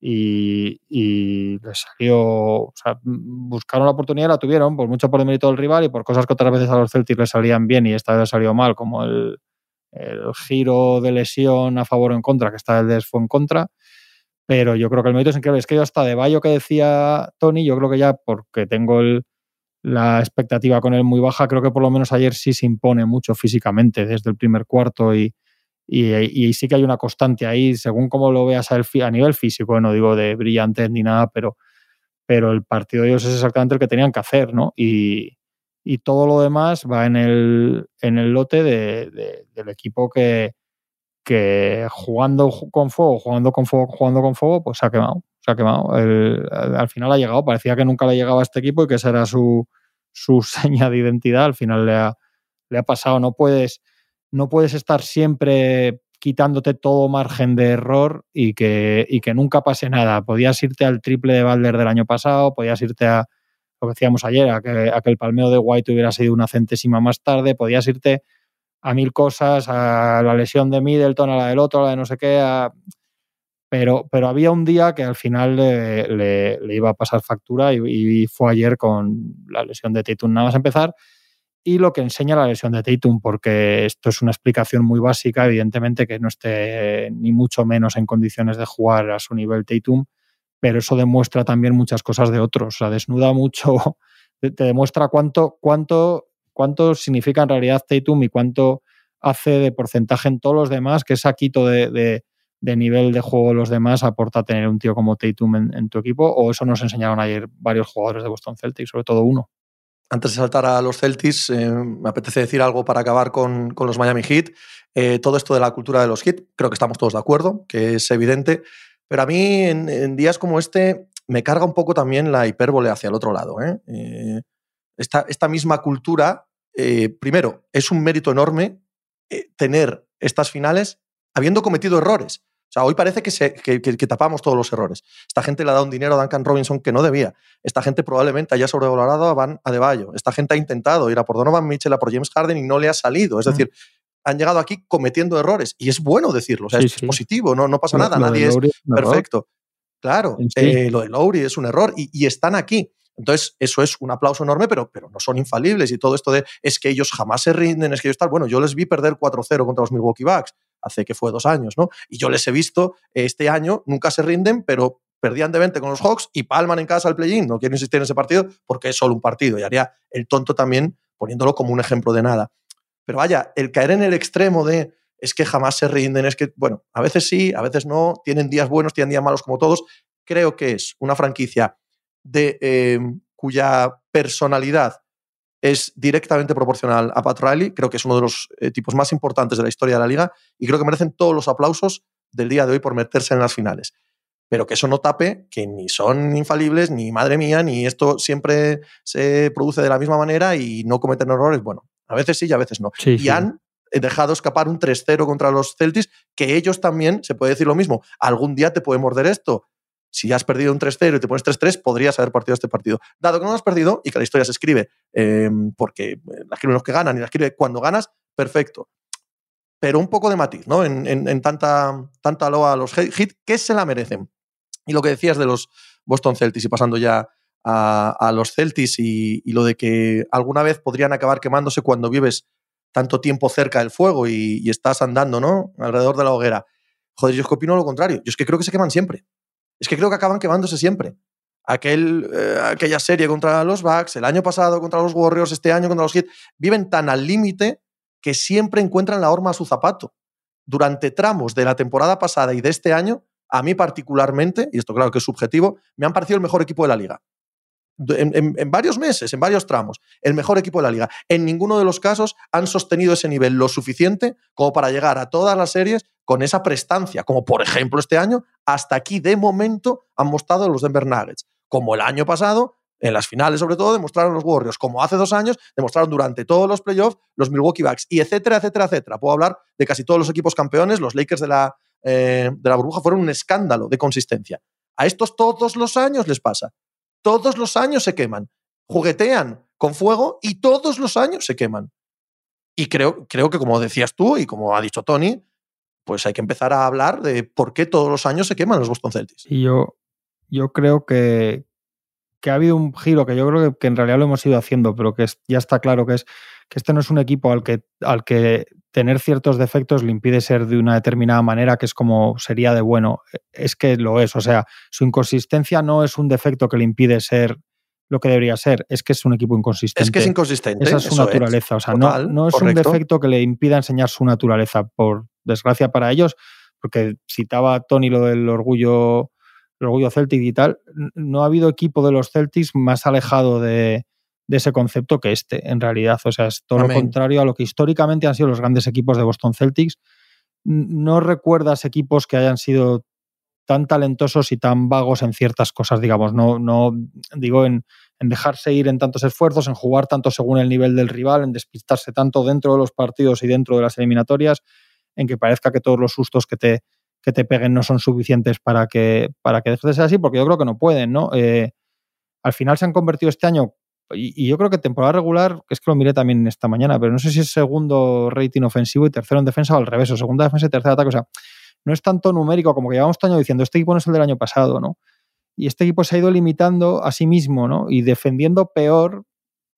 Speaker 4: y, y les salió, o sea, buscaron la oportunidad, la tuvieron, por mucho por el mérito del rival y por cosas que otras veces a los Celtics les salían bien y esta vez salió mal, como el, el giro de lesión a favor o en contra, que esta vez fue en contra. Pero yo creo que el mérito es increíble. Es que yo hasta de Bayo que decía Tony, yo creo que ya porque tengo el, la expectativa con él muy baja, creo que por lo menos ayer sí se impone mucho físicamente desde el primer cuarto y, y, sí que hay una constante ahí, según como lo veas a nivel físico, no digo de brillantes ni nada, pero, pero el partido de ellos es exactamente el que tenían que hacer, ¿no? Y, y todo lo demás va en el, en el lote de, del equipo que, que jugando con fuego, jugando con fuego, jugando con fuego, pues se ha quemado. Se ha quemado. al final ha llegado, parecía que nunca le llegaba a este equipo y que esa era su, su seña de identidad. Al final le ha, le ha pasado. No puedes no puedes estar siempre quitándote todo margen de error y que, y que nunca pase nada. Podías irte al triple de Balder del año pasado, podías irte a lo que decíamos ayer, a que, a que el palmeo de White hubiera sido una centésima más tarde, podías irte a mil cosas, a la lesión de Middleton, a la del otro, a la de no sé qué, pero, pero había un día que al final le, le, iba a pasar factura y, y, fue ayer con la lesión de Tatum nada más empezar y lo que enseña la lesión de Tatum, porque esto es una explicación muy básica, evidentemente que no esté ni mucho menos en condiciones de jugar a su nivel Tatum, pero eso demuestra también muchas cosas de otros, o sea, desnuda mucho, te demuestra cuánto, cuánto, cuánto significa en realidad Tatum y cuánto hace de porcentaje en todos los demás, que ese quito de, de, de, nivel de juego los demás aporta tener un tío como Tatum en, tu equipo, o eso nos enseñaron ayer varios jugadores de Boston Celtics, sobre todo uno
Speaker 2: antes de saltar a los Celtics, eh, me apetece decir algo para acabar con, los Miami Heat. Eh, todo esto de la cultura de los Heat, creo que estamos todos de acuerdo, que es evidente, pero a mí en, días como este me carga un poco también la hipérbole hacia el otro lado. ¿eh? esta, misma cultura, eh, primero, es un mérito enorme tener estas finales habiendo cometido errores. O sea, hoy parece que, se, que, que, que, tapamos todos los errores. Esta gente le ha dado un dinero a Duncan Robinson que no debía. Esta gente probablemente haya sobrevalorado a Van Adebayo. Esta gente ha intentado ir a por Donovan Mitchell, a por James Harden y no le ha salido. Es mm. decir, han llegado aquí cometiendo errores. Y es bueno decirlo. O sea, sí, es, sí. positivo, no, no pasa nada. Nadie es perfecto. Claro, sí. eh, lo de Lowry es un error y, y están aquí. Entonces, eso es un aplauso enorme, pero, pero no son infalibles. Y todo esto de es que ellos jamás se rinden, es que ellos tal. Bueno, yo les vi perder 4-0 contra los Milwaukee Bucks hace que fue dos años, ¿no? Y yo les he visto este año, nunca se rinden, pero perdían de 20 con los Hawks y palman en casa al play-in. No quiero insistir en ese partido porque es solo un partido y haría el tonto también poniéndolo como un ejemplo de nada. Pero vaya, el caer en el extremo de es que jamás se rinden, es que, bueno, a veces sí, a veces no, tienen días buenos, tienen días malos como todos. Creo que es una franquicia de eh, cuya personalidad es directamente proporcional a Pat Riley. Creo que es uno de los eh, tipos más importantes de la historia de la liga y creo que merecen todos los aplausos del día de hoy por meterse en las finales. Pero que eso no tape que ni son infalibles, ni madre mía, ni esto siempre se produce de la misma manera y no cometen errores. Bueno, a veces sí y a veces no.
Speaker 4: Sí,
Speaker 2: y
Speaker 4: sí.
Speaker 2: han dejado escapar un 3-0 contra los Celtics, que ellos también, se puede decir lo mismo, algún día te puede morder esto si has perdido un 3-0 y te pones 3-3, podrías haber partido este partido. Dado que no lo has perdido y que la historia se escribe eh, porque la escriben los que ganan y la escribe cuando ganas, perfecto. Pero un poco de matiz, ¿no? En, en, en tanta, tanta loa a los hits que se la merecen. Y lo que decías de los Boston Celtics y pasando ya a, los Celtics y, y, lo de que alguna vez podrían acabar quemándose cuando vives tanto tiempo cerca del fuego y, y estás andando, ¿no? Alrededor de la hoguera. Joder, yo es que opino lo contrario. Yo es que creo que se queman siempre es que creo que acaban quemándose siempre. Aquel, eh, aquella serie contra los Bucks, el año pasado contra los Warriors, este año contra los Heat, viven tan al límite que siempre encuentran la horma a su zapato. Durante tramos de la temporada pasada y de este año, a mí particularmente, y esto claro que es subjetivo, me han parecido el mejor equipo de la liga. En, en, en, varios meses, en varios tramos, el mejor equipo de la liga. En ninguno de los casos han sostenido ese nivel lo suficiente como para llegar a todas las series con esa prestancia, como por ejemplo este año, hasta aquí de momento han mostrado los Denver Nuggets. Como el año pasado, en las finales sobre todo, demostraron los Warriors. Como hace dos años, demostraron durante todos los playoffs los Milwaukee Bucks, y etcétera, etcétera, etcétera. Puedo hablar de casi todos los equipos campeones, los Lakers de la, eh, de la burbuja fueron un escándalo de consistencia. A estos todos los años les pasa todos los años se queman. Juguetean con fuego y todos los años se queman. Y creo, creo que, como decías tú y como ha dicho Tony, pues hay que empezar a hablar de por qué todos los años se queman los Boston Celtics.
Speaker 4: Y yo, yo creo que, que ha habido un giro que yo creo que, que, en realidad lo hemos ido haciendo, pero que es, ya está claro que es que este no es un equipo al que, al que tener ciertos defectos le impide ser de una determinada manera que es como sería de bueno. Es que lo es, o sea, su inconsistencia no es un defecto que le impide ser lo que debería ser, es que es un equipo inconsistente.
Speaker 2: Es que es inconsistente.
Speaker 4: Esa es su naturaleza, es. o sea, Total, no, no, es correcto. un defecto que le impida enseñar su naturaleza, por desgracia para ellos, porque citaba Tony lo del orgullo, el orgullo Celtic y tal, no ha habido equipo de los Celtics más alejado de, de ese concepto que este, en realidad. O sea, es todo Amén. lo contrario a lo que históricamente han sido los grandes equipos de Boston Celtics. No recuerdas equipos que hayan sido tan talentosos y tan vagos en ciertas cosas, digamos. No, no digo en, en, dejarse ir en tantos esfuerzos, en jugar tanto según el nivel del rival, en despistarse tanto dentro de los partidos y dentro de las eliminatorias. en que parezca que todos los sustos que te, que te peguen no son suficientes para que, para que dejes de ser así, porque yo creo que no pueden, ¿no? Eh, al final se han convertido este año, y, yo creo que temporada regular, es que lo miré también esta mañana, pero no sé si es segundo rating ofensivo y tercero en defensa o al revés, o segunda defensa y tercera ataque, o sea, no es tanto numérico como que llevamos este año diciendo, este equipo no es el del año pasado, ¿no? Y este equipo se ha ido limitando a sí mismo, ¿no? Y defendiendo peor,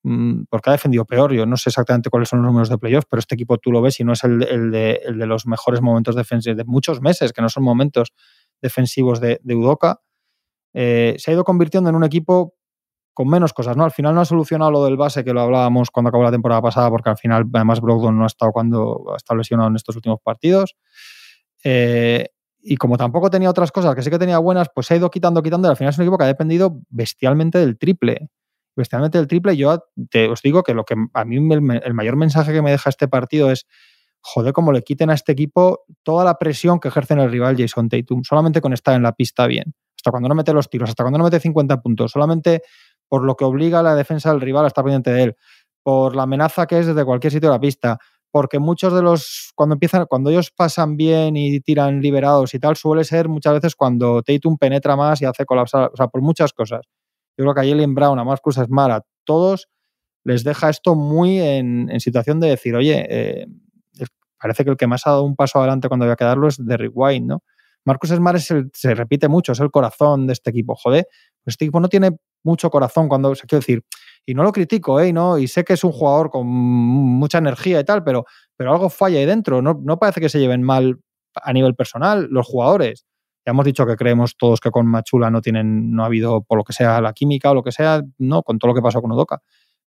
Speaker 4: porque ha defendido peor. Yo no sé exactamente cuáles son los números de playoffs, pero este equipo tú lo ves y no es el, de, los mejores momentos defensivos de muchos meses, que no son momentos defensivos de, Udoca. Eh, se ha ido convirtiendo en un equipo con menos cosas, ¿no? Al final no ha solucionado lo del base, que lo hablábamos cuando acabó la temporada pasada, porque al final, además, Brogdon no ha estado cuando ha estado lesionado en estos últimos partidos. Eh, y como tampoco tenía otras cosas que sí que tenía buenas, pues se ha ido quitando, quitando, y al final es un equipo que ha dependido bestialmente del triple. Bestialmente del triple. Yo te, os digo que lo que a mí el, mayor mensaje que me deja este partido es joder, como le quiten a este equipo toda la presión que ejerce en el rival Jason Tatum, solamente con estar en la pista bien, hasta cuando no mete los tiros, hasta cuando no mete 50 puntos, solamente por lo que obliga a la defensa del rival a estar pendiente de él, por la amenaza que es desde cualquier sitio de la pista, porque muchos de los, cuando empiezan, cuando ellos pasan bien y tiran liberados y tal, suele ser muchas veces cuando Tatum penetra más y hace colapsar, o sea, por muchas cosas. Yo creo que a Jalen Brown, a Marcus Smart, a todos les deja esto muy en, situación de decir, oye, eh, parece que el que más ha dado un paso adelante cuando había que darlo es Derrick White, ¿no? Marcus Smart es el, se repite mucho, es el corazón de este equipo. Joder, pues este equipo no tiene mucho corazón cuando, quiero decir, y no lo critico, ¿eh? ¿no? Y sé que es un jugador con mucha energía y tal, pero, pero algo falla ahí dentro. No parece que se lleven mal a nivel personal los jugadores. Ya hemos dicho que creemos todos que con Machula no tienen, no ha habido, por lo que sea, la química o lo que sea, no, con todo lo que pasó con Odoka.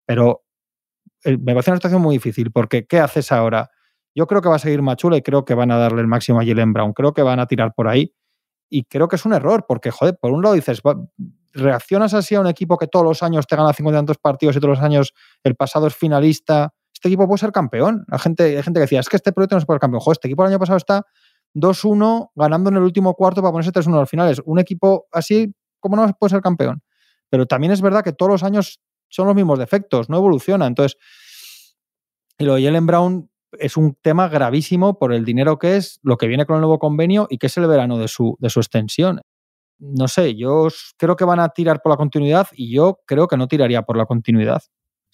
Speaker 4: Pero eh, me parece una situación muy difícil, porque ¿qué haces ahora? Yo creo que va a seguir Machula y creo que van a darle el máximo a Jalen Brown. Creo que van a tirar por ahí. Y creo que es un error, porque, joder, por un lado dices, reaccionas así a un equipo que todos los años te gana 50 tantos partidos y todos los años el pasado es finalista, este equipo puede ser campeón. La gente, hay gente que decía, es que este proyecto no se puede ser campeón. Joder, este equipo el año pasado está 2-1 ganando en el último cuarto para ponerse 3-1 al final. Es un equipo así, ¿cómo no puede ser campeón? Pero también es verdad que todos los años son los mismos defectos, no evoluciona. Entonces, y lo de Jalen Brown es un tema gravísimo por el dinero que es, lo que viene con el nuevo convenio y que es el verano de su, de su extensión no sé, yo creo que van a tirar por la continuidad y yo creo que no tiraría por la continuidad.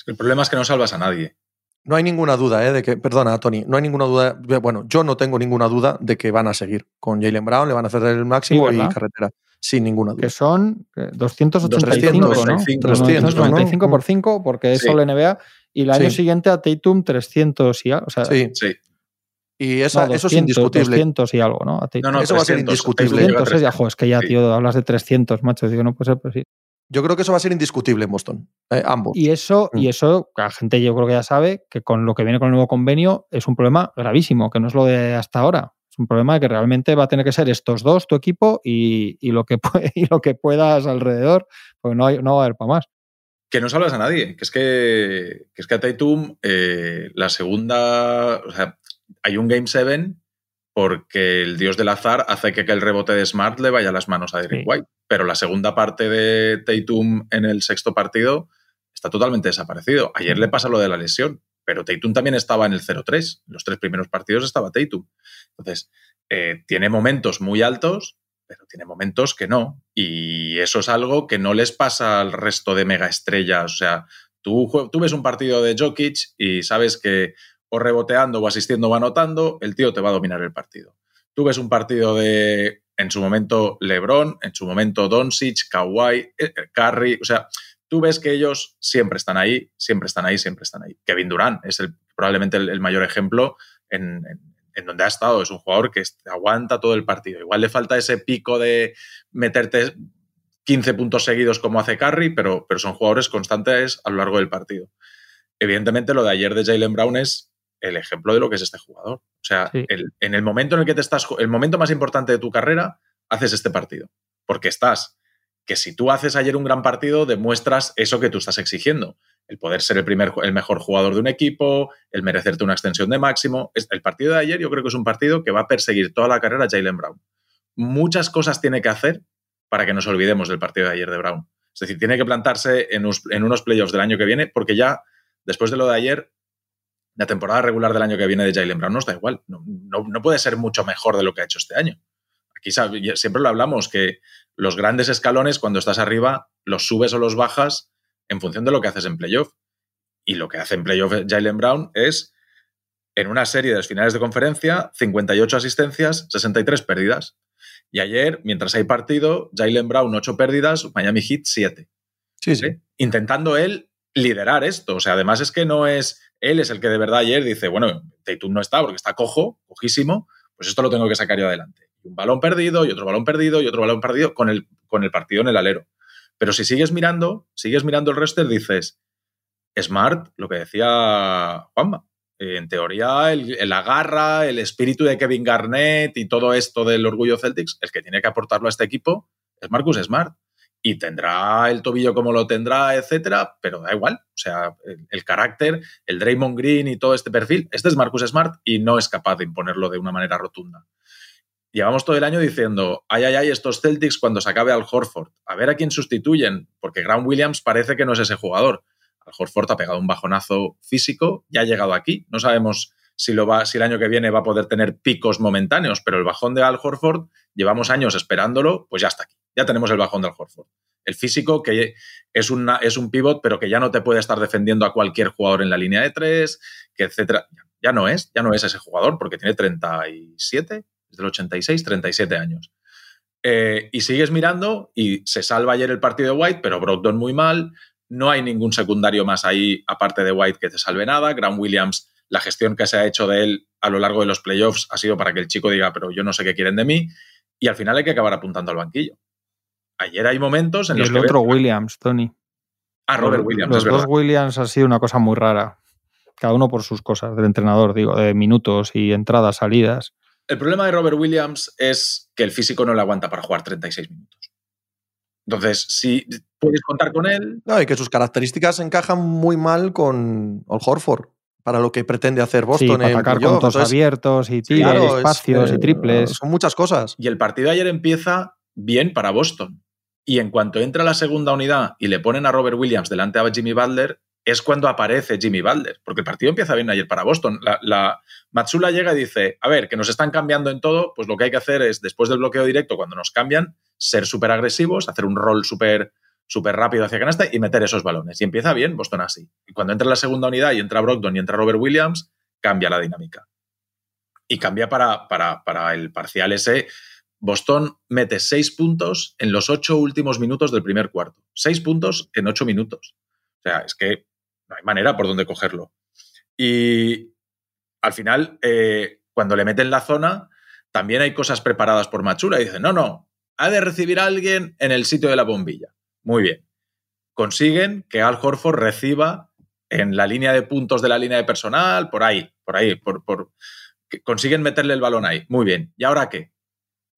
Speaker 3: el problema es que no salvas a nadie.
Speaker 2: No hay ninguna duda, ¿eh? De que, perdona, Tony, no hay ninguna duda. Bueno, yo no tengo ninguna duda de que van a seguir con Jalen Brown, le van a hacer el máximo y carretera. Sin ninguna duda.
Speaker 4: Que son 285, ¿no? 395 por 5, porque es solo NBA. Y el año siguiente a Tatum 300 y O sea,
Speaker 2: sí. sí. Y eso es indiscutible.
Speaker 4: 200 y algo, ¿no?
Speaker 2: no, no eso va a ser indiscutible.
Speaker 4: 300 es, ya, jo, es que ya, tío, hablas de 300, macho. Digo, no puede ser, pero sí.
Speaker 2: Yo creo que eso va a ser indiscutible en Boston, eh, ambos.
Speaker 4: Y eso, y mm. eso, la gente yo creo que ya sabe que con lo que viene con el nuevo convenio es un problema gravísimo, que no es lo de hasta ahora. Es un problema que realmente va a tener que ser estos dos, tu equipo, y, y lo, que y lo que puedas alrededor, porque no, hay, no va a haber para más
Speaker 3: que no salvas a nadie, que es que, que es que a Tatum eh, la segunda, o sea, hay un Game 7 porque el dios del azar hace que, el rebote de Smart le vaya a las manos a Derek White. Pero la segunda parte de Tatum en el sexto partido está totalmente desaparecido. Ayer le pasa lo de la lesión, pero Tatum también estaba en el 0-3. En los tres primeros partidos estaba Tatum. Entonces, eh, tiene momentos muy altos, pero tiene momentos que no. Y eso es algo que no les pasa al resto de mega estrellas. O sea, tú, tú ves un partido de Jokic y sabes que o reboteando o asistiendo o anotando, el tío te va a dominar el partido. Tú ves un partido de, en su momento, LeBron, en su momento Doncic, Kawhi, eh, eh, Curry, o sea, tú ves que ellos siempre están ahí, siempre están ahí, siempre están ahí. Kevin Durant es el, probablemente el, mayor ejemplo en, donde ha estado. Es un jugador que aguanta todo el partido. Igual le falta ese pico de meterte 15 puntos seguidos como hace Curry, pero, pero son jugadores constantes a lo largo del partido. Evidentemente, lo de ayer de Jalen Brown es el ejemplo de lo que es este jugador. O sea, en el momento en el que te estás, el momento más importante de tu carrera, haces este partido. Porque estás, que si tú haces ayer un gran partido, demuestras eso que tú estás exigiendo. El poder ser el, primer, el mejor jugador de un equipo, el merecerte una extensión de máximo. El partido de ayer yo creo que es un partido que va a perseguir toda la carrera a Jalen Brown. Muchas cosas tiene que hacer para que nos olvidemos del partido de ayer de Brown. Es decir, tiene que plantarse en, en unos playoffs del año que viene porque ya, después de lo de ayer, la temporada regular del año que viene de Jalen Brown nos da igual. No, no, puede ser mucho mejor de lo que ha hecho este año. Aquí siempre lo hablamos, que los grandes escalones, cuando estás arriba, los subes o los bajas en función de lo que haces en playoff. Y lo que hace en playoff Jalen Brown es, en una serie de finales de conferencia, 58 asistencias, 63 pérdidas. Y ayer, mientras hay partido, Jalen Brown 8 pérdidas, Miami Heat 7.
Speaker 2: Sí, sí.
Speaker 3: Intentando él liderar esto. O sea, además es que no es él es el que de verdad ayer dice, bueno, Tatum no está porque está cojo, cojísimo, pues esto lo tengo que sacar yo adelante. un balón perdido, y otro balón perdido, y otro balón perdido con el, con el partido en el alero. Pero si sigues mirando, sigues mirando el roster, dices, Smart, lo que decía Juanma, en teoría el, el, agarra, el espíritu de Kevin Garnett y todo esto del orgullo Celtics, el que tiene que aportarlo a este equipo es Marcus Smart y tendrá el tobillo como lo tendrá, etcétera, pero da igual. O sea, el, carácter, el Draymond Green y todo este perfil, este es Marcus Smart y no es capaz de imponerlo de una manera rotunda. Llevamos todo el año diciendo, ay, ay, ay, estos Celtics cuando se acabe al Horford, a ver a quién sustituyen, porque Grant Williams parece que no es ese jugador. Al Horford ha pegado un bajonazo físico, ya ha llegado aquí, no sabemos si, lo va, si el año que viene va a poder tener picos momentáneos, pero el bajón de Al Horford, llevamos años esperándolo, pues ya está aquí ya tenemos el bajón del Horford. El físico, que es, una, es un pivot, pero que ya no te puede estar defendiendo a cualquier jugador en la línea de tres, que etcétera. Ya no es, ya no es ese jugador, porque tiene 37, es del 86, 37 años. Eh, y sigues mirando y se salva ayer el partido de White, pero Brogdon muy mal. No hay ningún secundario más ahí, aparte de White, que te salve nada. Grant Williams, la gestión que se ha hecho de él a lo largo de los playoffs ha sido para que el chico diga, pero yo no sé qué quieren de mí. Y al final hay que acabar apuntando al banquillo ayer hay momentos en
Speaker 4: y
Speaker 3: los
Speaker 4: el otro Williams, Tony.
Speaker 3: Ah, Robert Williams.
Speaker 4: Los dos Williams ha sido una cosa muy rara. Cada uno por sus cosas, del entrenador, digo, de minutos y entradas, salidas.
Speaker 3: El problema de Robert Williams es que el físico no le aguanta para jugar 36 minutos. Entonces, si puedes contar con él.
Speaker 2: No, y que sus características encajan muy mal con Al Horford para lo que pretende hacer Boston
Speaker 4: para atacar con todos abiertos y tiros, espacios y eh, triples.
Speaker 2: Son muchas cosas.
Speaker 3: Y el partido ayer empieza bien para Boston. Y en cuanto entra la segunda unidad y le ponen a Robert Williams delante a Jimmy Butler, es cuando aparece Jimmy Butler, porque el partido empieza bien ayer para Boston. La, la, Matsula llega y dice, a ver, que nos están cambiando en todo, pues lo que hay que hacer es, después del bloqueo directo, cuando nos cambian, ser súper agresivos, hacer un rol súper súper rápido hacia canasta y meter esos balones. Y empieza bien Boston así. Y cuando entra la segunda unidad y entra Brogdon y entra Robert Williams, cambia la dinámica. Y cambia para, para, para el parcial ese Boston mete seis puntos en los ocho últimos minutos del primer cuarto. Seis puntos en ocho minutos. O sea, es que no hay manera por donde cogerlo. Y al final, eh, cuando le meten la zona, también hay cosas preparadas por Machula. Y dicen, no, no, ha de recibir a alguien en el sitio de la bombilla. Muy bien. Consiguen que Al Horford reciba en la línea de puntos de la línea de personal, por ahí, por ahí, por, por... consiguen meterle el balón ahí. Muy bien. ¿Y ahora qué?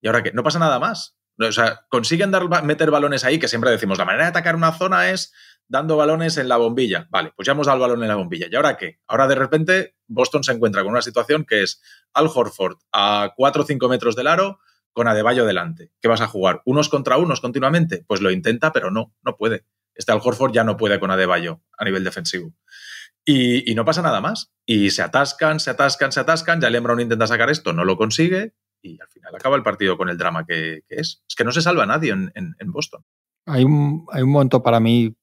Speaker 3: ¿Y ahora qué? No pasa nada más. O sea, consiguen dar, meter balones ahí, que siempre decimos, la manera de atacar una zona es dando balones en la bombilla. Vale, pues ya hemos dado el balón en la bombilla. ¿Y ahora qué? Ahora de repente Boston se encuentra con una situación que es Al Horford a 4 o 5 metros del aro con Adebayo delante. ¿Qué vas a jugar? ¿Unos contra unos continuamente? Pues lo intenta, pero no, no puede. Este Al Horford ya no puede con Adebayo a nivel defensivo. Y, no pasa nada más. Y se atascan, se atascan, se atascan. Ya Lembron intenta sacar esto, no lo consigue y al final acaba el partido con el drama que, es. Es que no se salva nadie en, Boston.
Speaker 4: Hay un, hay un momento para mí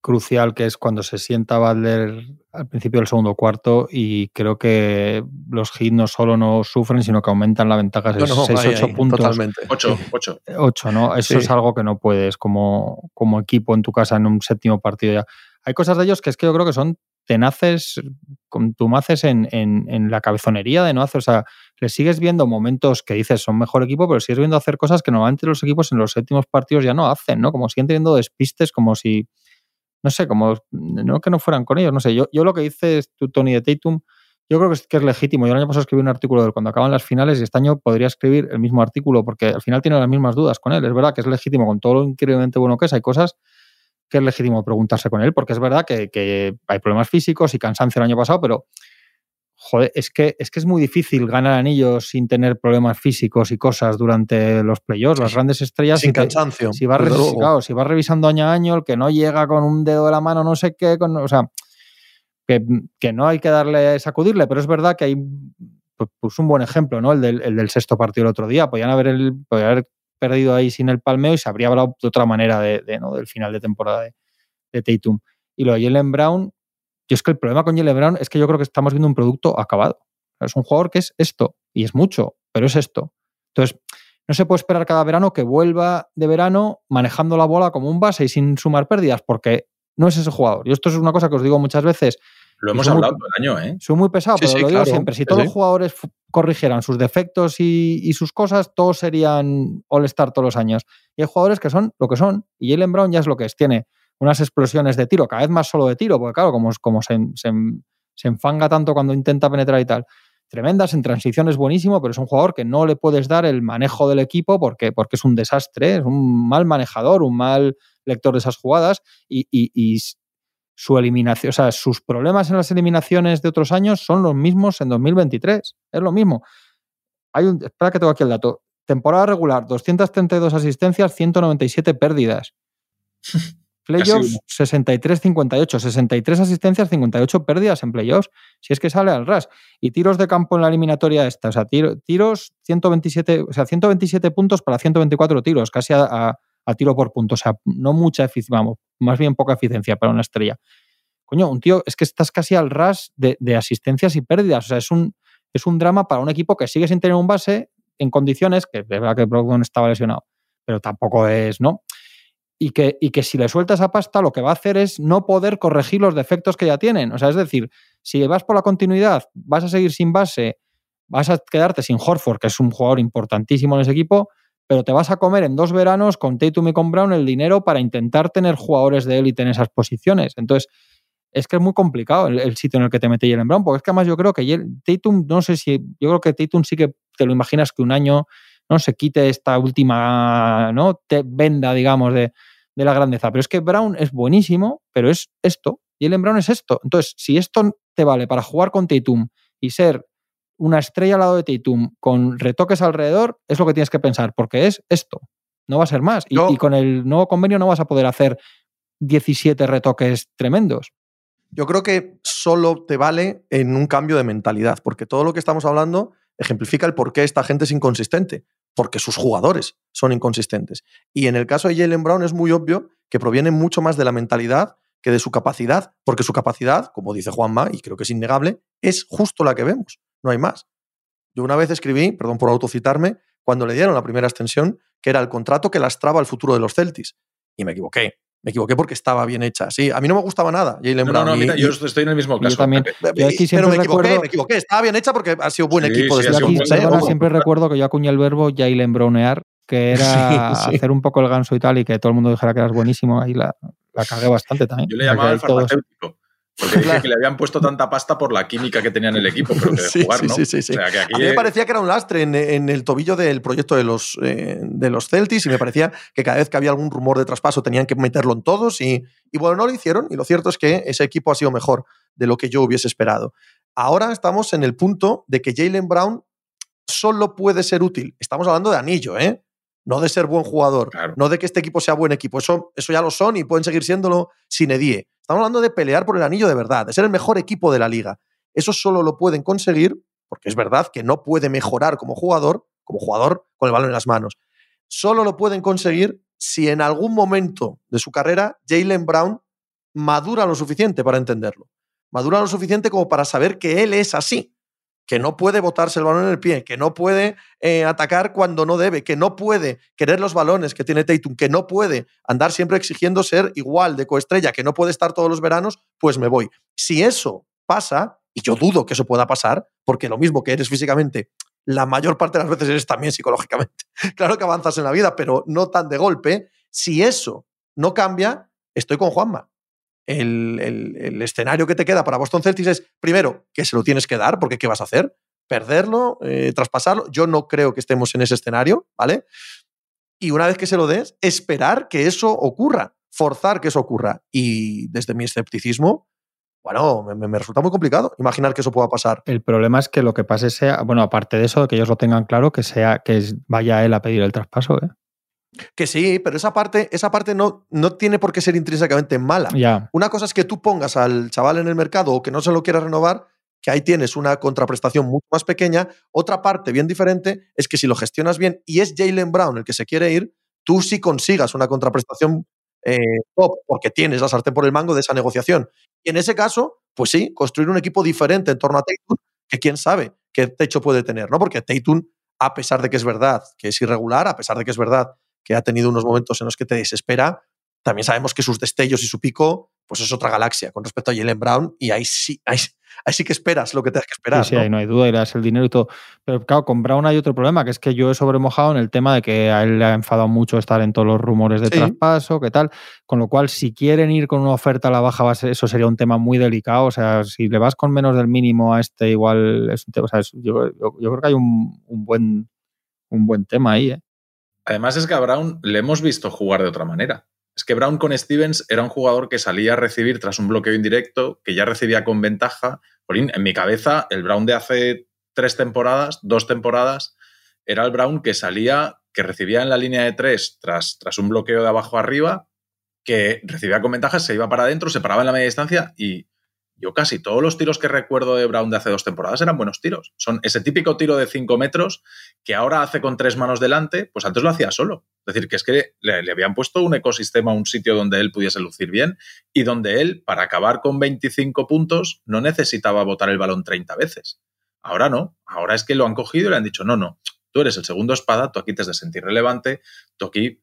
Speaker 4: crucial que es cuando se sienta Butler al principio del segundo cuarto y creo que los hits no solo no sufren, sino que aumentan la ventaja de 6-8 puntos.
Speaker 2: Totalmente.
Speaker 3: 8, 8.
Speaker 4: 8, ¿no? Eso es algo que no puedes como, como equipo en tu casa en un séptimo partido ya. Hay cosas de ellos que es que yo creo que son tenaces, contumaces en, en, en la cabezonería de no hacer, o sea, le sigues viendo momentos que dices son mejor equipo, pero sigues viendo hacer cosas que normalmente los equipos en los séptimos partidos ya no hacen, ¿no? Como siguen teniendo despistes, como si, no sé, como no que no fueran con ellos, no sé. Yo, yo lo que dices tú, Tony de Tatum, yo creo que es, que es legítimo. Yo el año pasado escribí un artículo de cuando acaban las finales y este año podría escribir el mismo artículo porque al final tiene las mismas dudas con él. Es verdad que es legítimo con todo lo increíblemente bueno que es. Hay cosas que es legítimo preguntarse con él, porque es verdad que, hay problemas físicos y cansancio el año pasado, pero joder, es que, es que es muy difícil ganar anillos sin tener problemas físicos y cosas durante los playoffs. Las grandes estrellas.
Speaker 2: Sin cansancio.
Speaker 4: Si vas, si vas revisando año a año, el que no llega con un dedo de la mano, no sé qué, con, o sea, que, no hay que darle, sacudirle, pero es verdad que hay pues, pues, un buen ejemplo, ¿no? El del, el del, sexto partido el otro día. Podían haber, el, haber perdido ahí sin el palmeo y se habría hablado de otra manera de, ¿no? del final de temporada de, de Tatum. Y lo de Jalen Brown, yo es que el problema con Jalen Brown es que yo creo que estamos viendo un producto acabado. Es un jugador que es esto, y es mucho, pero es esto. Entonces, no se puede esperar cada verano que vuelva de verano manejando la bola como un base y sin sumar pérdidas, porque no es ese jugador. Y esto es una cosa que os digo muchas veces.
Speaker 3: Lo hemos hablado todo el año, ¿eh?
Speaker 4: Soy muy pesado, pero lo digo siempre. Si todos los jugadores corrigieran sus defectos y, sus cosas, todos serían All-Star todos los años. Y hay jugadores que son lo que son. Y Jalen Brown ya es lo que es. Tiene unas explosiones de tiro, cada vez más solo de tiro, porque claro, como, como se, se, enfanga tanto cuando intenta penetrar y tal. Tremendas, en transición es buenísimo, pero es un jugador que no le puedes dar el manejo del equipo porque, porque es un desastre, es un mal manejador, un mal lector de esas jugadas y, y su eliminación, o sea, sus problemas en las eliminaciones de otros años son los mismos en 2023. Es lo mismo. Hay un, espera que tengo aquí el dato. Temporada regular, 232 asistencias, 197 pérdidas. Playoffs 63-58, 63 asistencias, 58 pérdidas en playoffs, si es que sale al ras. Y tiros de campo en la eliminatoria esta, o sea, tiros 127, o sea, 127 puntos para 124 tiros, casi a, a tiro por punto. O sea, no mucha eficiencia, vamos, más bien poca eficiencia para una estrella. Coño, un tío, es que estás casi al ras de, asistencias y pérdidas. O sea, es un, es un drama para un equipo que sigue sin tener un base en condiciones, que es verdad que Brogdon estaba lesionado, pero tampoco es, ¿no? Y que, y que si le sueltas a pasta, lo que va a hacer es no poder corregir los defectos que ya tienen. O sea, es decir, si vas por la continuidad, vas a seguir sin base, vas a quedarte sin Horford, que es un jugador importantísimo en ese equipo, pero te vas a comer en dos veranos con Tatum y con Brown el dinero para intentar tener jugadores de élite en esas posiciones. Entonces, es que es muy complicado el, sitio en el que te mete Jalen Brown, porque es que además yo creo que Tatum, no sé si, yo creo que Tatum sí que te lo imaginas que un año no se quite esta última ¿no? Te venda, digamos, de, de la grandeza. Pero es que Brown es buenísimo, pero es esto. Jalen Brown es esto. Entonces, si esto te vale para jugar con Tatum y ser una estrella al lado de Tatum con retoques alrededor, es lo que tienes que pensar, porque es esto, no va a ser más. Y, con el nuevo convenio no vas a poder hacer 17 retoques tremendos.
Speaker 2: Yo creo que solo te vale en un cambio de mentalidad, porque todo lo que estamos hablando ejemplifica el por qué esta gente es inconsistente, porque sus jugadores son inconsistentes. Y en el caso de Jalen Brown es muy obvio que proviene mucho más de la mentalidad que de su capacidad, porque su capacidad, como dice Juanma, y creo que es innegable, es justo la que vemos no hay más. Yo una vez escribí, perdón por autocitarme, cuando le dieron la primera extensión, que era el contrato que lastraba el futuro de los Celtics. Y me equivoqué. Me equivoqué porque estaba bien hecha. Sí, a mí no me gustaba nada.
Speaker 3: no, no, mira, yo estoy en el mismo caso.
Speaker 4: Yo también.
Speaker 2: pero me equivoqué, me equivoqué. Estaba bien hecha porque ha sido buen equipo desde
Speaker 4: sí, siempre recuerdo que yo acuñé el verbo Jalen Brownear, que era hacer un poco el ganso y tal, y que todo el mundo dijera que eras buenísimo. Ahí la, la cagué bastante también.
Speaker 3: Yo le llamaba el farmacéutico. Porque dije que le habían puesto tanta pasta por la química que tenía en el equipo, pero que de jugar, ¿no?
Speaker 2: Sí, sí, sí. a mí me parecía que era un lastre en, el tobillo del proyecto de los, eh, de los Celtics y me parecía que cada vez que había algún rumor de traspaso tenían que meterlo en todos y, y bueno, no lo hicieron y lo cierto es que ese equipo ha sido mejor de lo que yo hubiese esperado. Ahora estamos en el punto de que Jalen Brown solo puede ser útil. Estamos hablando de anillo, ¿eh? No de ser buen jugador, no de que este equipo sea buen equipo. Eso, eso ya lo son y pueden seguir siéndolo sin Edie. Estamos hablando de pelear por el anillo de verdad, de ser el mejor equipo de la liga. Eso solo lo pueden conseguir, porque es verdad que no puede mejorar como jugador, como jugador con el balón en las manos. Solo lo pueden conseguir si en algún momento de su carrera Jalen Brown madura lo suficiente para entenderlo. Madura lo suficiente como para saber que él es así que no puede botarse el balón en el pie, que no puede eh, atacar cuando no debe, que no puede querer los balones que tiene Tatum, que no puede andar siempre exigiendo ser igual de coestrella, que no puede estar todos los veranos, pues me voy. Si eso pasa, y yo dudo que eso pueda pasar, porque lo mismo que eres físicamente, la mayor parte de las veces eres también psicológicamente. claro que avanzas en la vida, pero no tan de golpe. Si eso no cambia, estoy con Juanma el, escenario que te queda para Boston Celtics es, primero, que se lo tienes que dar, porque ¿qué vas a hacer? ¿Perderlo? Eh, ¿Traspasarlo? Yo no creo que estemos en ese escenario, ¿vale? Y una vez que se lo des, esperar que eso ocurra, forzar que eso ocurra. Y desde mi escepticismo, bueno, me, resulta muy complicado imaginar que eso pueda pasar.
Speaker 4: El problema es que lo que pase sea, bueno, aparte de eso, que ellos lo tengan claro, que sea que vaya él a pedir el traspaso, ¿eh?
Speaker 2: Que sí, pero esa parte, esa parte no, no tiene por qué ser intrínsecamente mala. Una cosa es que tú pongas al chaval en el mercado o que no se lo quieras renovar, que ahí tienes una contraprestación mucho más pequeña. Otra parte bien diferente es que si lo gestionas bien y es Jalen Brown el que se quiere ir, tú sí consigas una contraprestación eh, top porque tienes la sartén por el mango de esa negociación. Y en ese caso, pues sí, construir un equipo diferente en torno a Tatum, que quién sabe qué techo puede tener, ¿no? Porque Tatum, a pesar de que es verdad que es irregular, a pesar de que es verdad que ha tenido unos momentos en los que te desespera, también sabemos que sus destellos y su pico, pues es otra galaxia con respecto a Jalen Brown y ahí sí, ahí, ahí sí que esperas lo que tengas que esperar.
Speaker 4: Sí, sí,
Speaker 2: ¿no?
Speaker 4: ahí no hay duda, y le das el dinero y todo. Pero claro, con Brown hay otro problema, que es que yo he sobremojado en el tema de que a él le ha enfadado mucho estar en todos los rumores de
Speaker 2: Sí.
Speaker 4: traspaso, qué tal. Con lo cual, si quieren ir con una oferta a la baja, eso sería un tema muy delicado. O sea, si le vas con menos del mínimo a este, igual es un tema. O sea, es- yo, yo- yo creo que hay un, un buen, un buen tema ahí, ¿eh?
Speaker 3: Además es que a Brown le hemos visto jugar de otra manera. Es que Brown con Stevens era un jugador que salía a recibir tras un bloqueo indirecto, que ya recibía con ventaja. En mi cabeza, el Brown de hace tres temporadas, dos temporadas, era el Brown que salía, que recibía en la línea de tres tras, tras un bloqueo de abajo arriba, que recibía con ventaja, se iba para adentro, se paraba en la media distancia y yo casi todos los tiros que recuerdo de Brown de hace dos temporadas eran buenos tiros. Son ese típico tiro de cinco metros que ahora hace con tres manos delante, pues antes lo hacía solo. Es decir, que es que le, le habían puesto un ecosistema, un sitio donde él pudiese lucir bien y donde él, para acabar con 25 puntos, no necesitaba botar el balón 30 veces. Ahora no, ahora es que lo han cogido y le han dicho, no, no, tú eres el segundo espada, tú aquí te has de sentir relevante, tú aquí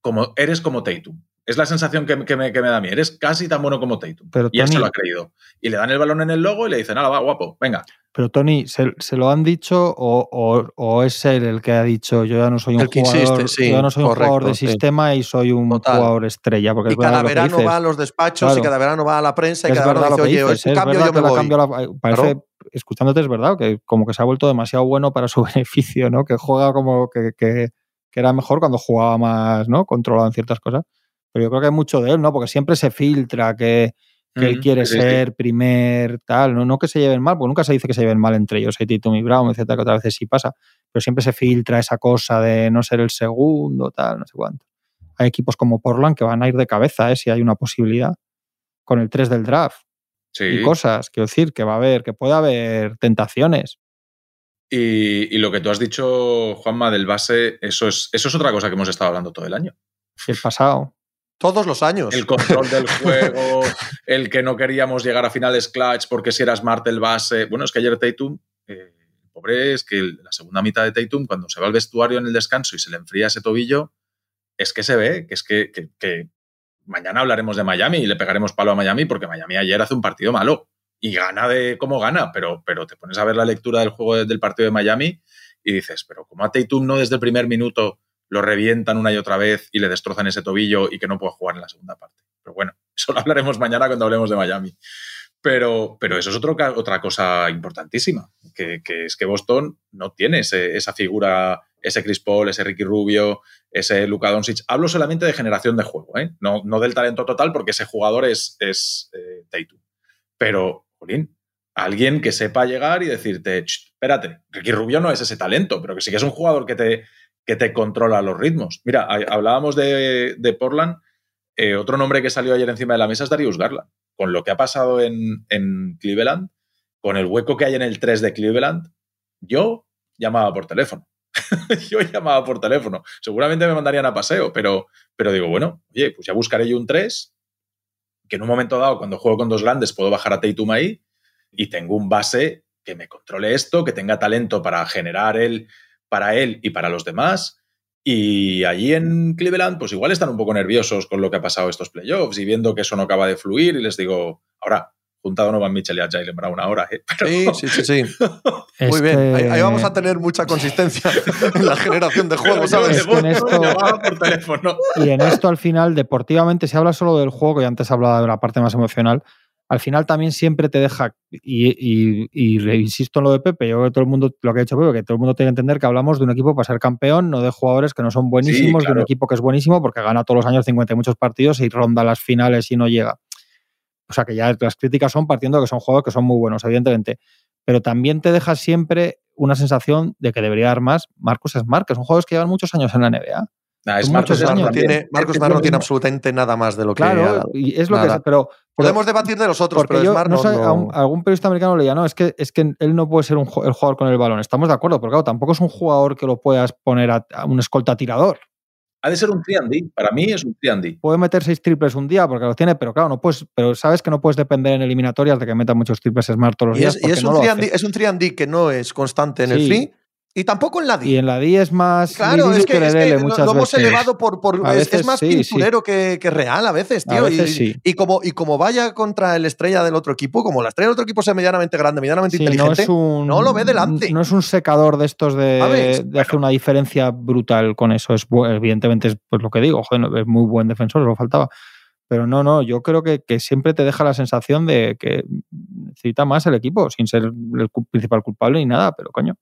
Speaker 3: como, eres como Tatum. Es la sensación que, que me, que me da a mí, eres casi tan bueno como Tatum.
Speaker 4: Pero,
Speaker 3: y él se
Speaker 4: Tony-
Speaker 3: lo ha creído. Y le dan el balón en el logo y le dicen, nada, va, guapo, venga.
Speaker 4: Pero Tony, ¿se, se lo han dicho o, o- o es él el que ha dicho yo ya no soy un jugador,
Speaker 2: insiste, sí,
Speaker 4: yo ya no soy un
Speaker 2: correcto,
Speaker 4: jugador de
Speaker 2: sí.
Speaker 4: sistema y soy un
Speaker 2: Total.
Speaker 4: jugador estrella? Porque
Speaker 2: Y cada verano
Speaker 4: dices.
Speaker 2: va a los despachos y
Speaker 4: Claro.
Speaker 2: cada verano va a la prensa y
Speaker 4: es
Speaker 2: cada verano dice, oye,
Speaker 4: dices, es
Speaker 2: cambio yo me voy.
Speaker 4: la- parece,
Speaker 2: Claro.
Speaker 4: escuchándote es verdad, que como que se ha vuelto demasiado bueno para su beneficio, ¿no? Que juega como que, que- que era mejor cuando jugaba más, ¿no? Controlado en ciertas cosas. Pero yo creo que hay mucho de él, ¿no? Porque siempre se filtra que, que él quiere
Speaker 3: sí,
Speaker 4: ser primer, tal, ¿no? no que se lleven mal, porque nunca se dice que se lleven mal entre ellos, hay Tatum y Brown, etcétera, que otras veces sí pasa, pero siempre se filtra esa cosa de no ser el segundo, tal, no sé cuánto. Hay equipos como Portland que van a ir de cabeza, ¿eh? si hay una posibilidad, con el 3 del draft
Speaker 3: Sí.
Speaker 4: y cosas, quiero decir, que va a haber, que puede haber tentaciones.
Speaker 3: Y, y lo que tú has dicho, Juanma, del base, eso es, eso es otra cosa que hemos estado hablando todo el año.
Speaker 4: El pasado.
Speaker 2: Todos los años.
Speaker 3: El control del juego, el que no queríamos llegar a finales clutch porque si era Smart el base. Bueno, es que ayer Tatum, eh, pobre es que la segunda mitad de Tatum, cuando se va al vestuario en el descanso y se le enfría ese tobillo, es que se ve, que es que, que- que mañana hablaremos de Miami y le pegaremos palo a Miami porque Miami ayer hace un partido malo y gana de cómo gana, pero, pero te pones a ver la lectura del juego de- del partido de Miami y dices, pero como a Tatum no desde el primer minuto lo revientan una y otra vez y le destrozan ese tobillo y que no puede jugar en la segunda parte. Pero bueno, eso lo hablaremos mañana cuando hablemos de Miami. Pero, pero eso es otra cosa importantísima, que, es que Boston no tiene esa figura, ese Chris Paul, ese Ricky Rubio, ese Luka Doncic. Hablo solamente de generación de juego, ¿eh? no, no del talento total, porque ese jugador es, es eh. Pero, Jolín, alguien que sepa llegar y decirte, "Ch, espérate, Ricky Rubio no es ese talento, pero que sí que es un jugador que te, que te controla los ritmos. Mira, hablábamos de, Portland, eh, otro nombre que salió ayer encima de la mesa es Darius Garland. Con lo que ha pasado en, en Cleveland, con el hueco que hay en el 3 de Cleveland, yo llamaba por teléfono. yo llamaba por teléfono. Seguramente me mandarían a paseo, pero, pero digo, bueno, oye, pues ya buscaré yo un 3, que en un momento dado, cuando juego con dos grandes, puedo bajar a Tatum ahí y tengo un base que me controle esto, que tenga talento para generar él, para él y para los demás. Y allí en Cleveland, pues igual están un poco nerviosos con lo que ha pasado estos playoffs y viendo que eso no acaba de fluir. Y les digo, ahora, juntado a Donovan Mitchell y a Jalen Brown ahora, ¿eh? Pero-
Speaker 2: Sí, sí, sí, sí. Muy bien.
Speaker 4: que-
Speaker 2: Ahí, ahí vamos a tener mucha consistencia en la generación de juegos, ¿sabes?
Speaker 4: Es que en
Speaker 3: de Boston
Speaker 4: esto-
Speaker 3: llamaba por teléfono.
Speaker 4: Y en esto, al final, deportivamente, se habla solo del juego, que antes hablaba de la parte más emocional. Al final también siempre te deja, y, y- insisto en lo de Pepe, yo creo que todo el mundo, lo que ha dicho Pepe, que todo el mundo tiene que entender que hablamos de un equipo para ser campeón, no de jugadores que no son buenísimos, de un equipo que es buenísimo porque gana todos los años 50 y muchos partidos y ronda las finales y no llega. O sea que ya las críticas son partiendo de que son jugadores que son muy buenos, evidentemente. Pero también te deja siempre una sensación de que debería dar más Marcus Smart, que son jugadores que llevan muchos años en la NBA
Speaker 3: Nah, es
Speaker 2: Marcos
Speaker 3: también.
Speaker 2: tiene, Marcos
Speaker 3: Es
Speaker 2: Smart
Speaker 3: lo
Speaker 2: no tiene absolutamente nada más de lo que ha
Speaker 4: Claro, y es lo
Speaker 2: Nada.
Speaker 4: que. Pero, pero-
Speaker 2: Podemos debatir de los otros, pero
Speaker 4: yo
Speaker 2: Smart
Speaker 4: no
Speaker 2: no,
Speaker 4: sé,
Speaker 2: no-
Speaker 4: a un- algún periodista americano leía, no, es que, es que él no puede ser un, el jugador con el balón. Estamos de acuerdo, porque claro, tampoco es un jugador que lo puedas poner a, a un escolta tirador.
Speaker 3: Ha de ser un 3D. Para mí es un 3D.
Speaker 4: Puede meter seis triples un día porque los tiene, pero claro, no puedes, pero sabes que no puedes depender en eliminatorias de que meta muchos triples Smart todos los
Speaker 2: Y
Speaker 4: días.
Speaker 2: es, y es
Speaker 4: no
Speaker 2: un
Speaker 4: lo
Speaker 2: 3
Speaker 4: hace.
Speaker 2: es un 3 que no es constante en el free y tampoco en la D.
Speaker 4: Y en la D es más.
Speaker 2: Claro, es que, es que lo, lo hemos elevado por. por
Speaker 4: A
Speaker 2: es, es
Speaker 4: veces
Speaker 2: más
Speaker 4: sí, sí.
Speaker 2: pinturero que, que real a veces,
Speaker 4: A
Speaker 2: tío.
Speaker 4: veces
Speaker 2: y,
Speaker 4: sí.
Speaker 2: y como, y como vaya contra el estrella del otro equipo, como la estrella del otro equipo sea medianamente grande, medianamente
Speaker 4: Sí, no,
Speaker 2: inteligente,
Speaker 4: es un,
Speaker 2: no lo ve delante.
Speaker 4: No es un secador de estos de, de hacer una diferencia brutal con eso. Es, evidentemente es pues lo que digo, joder, no, es muy buen defensor, lo faltaba. Pero no, no, yo creo que, que siempre te deja la sensación de que necesita más el equipo, sin ser el principal culpable ni nada, pero coño.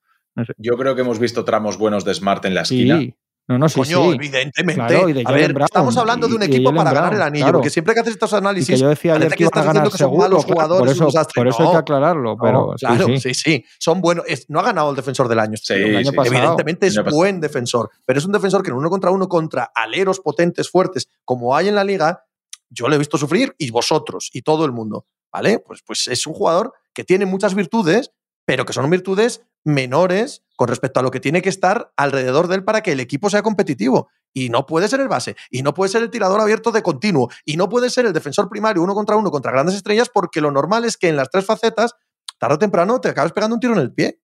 Speaker 3: Yo creo que hemos visto tramos buenos de Smart en la esquina.
Speaker 4: Sí, no, no, sí,
Speaker 2: Coño,
Speaker 4: sí.
Speaker 2: evidentemente.
Speaker 4: Claro, y de
Speaker 2: a ver,
Speaker 4: Brown,
Speaker 2: estamos hablando de un equipo para ganar el anillo,
Speaker 4: claro.
Speaker 2: porque siempre que haces estos
Speaker 4: Y
Speaker 2: análisis,
Speaker 4: que yo decía ayer
Speaker 2: parece
Speaker 4: que
Speaker 2: que estás diciendo que son malos jugadores,
Speaker 4: por eso, por eso hay que aclararlo, pero
Speaker 2: No, claro,
Speaker 4: sí.
Speaker 2: sí, sí, Son buenos. Es- no ha ganado el defensor del año. este
Speaker 3: Sí,
Speaker 2: tío.
Speaker 4: el año
Speaker 3: sí.
Speaker 4: pasado.
Speaker 2: Evidentemente es buen defensor, pero es un defensor que en uno contra uno contra aleros potentes, fuertes, como hay en la liga, yo le he visto sufrir y vosotros y todo el mundo, ¿vale? Pues, pues es un jugador que tiene muchas virtudes, pero que son virtudes menores con respecto a lo que tiene que estar alrededor de él para que el equipo sea competitivo. Y no puede ser el base, y no puede ser el tirador abierto de continuo, y no puede ser el defensor primario uno contra uno contra grandes estrellas, porque lo normal es que en las tres facetas, tarde o temprano, te acabes pegando un tiro en el pie.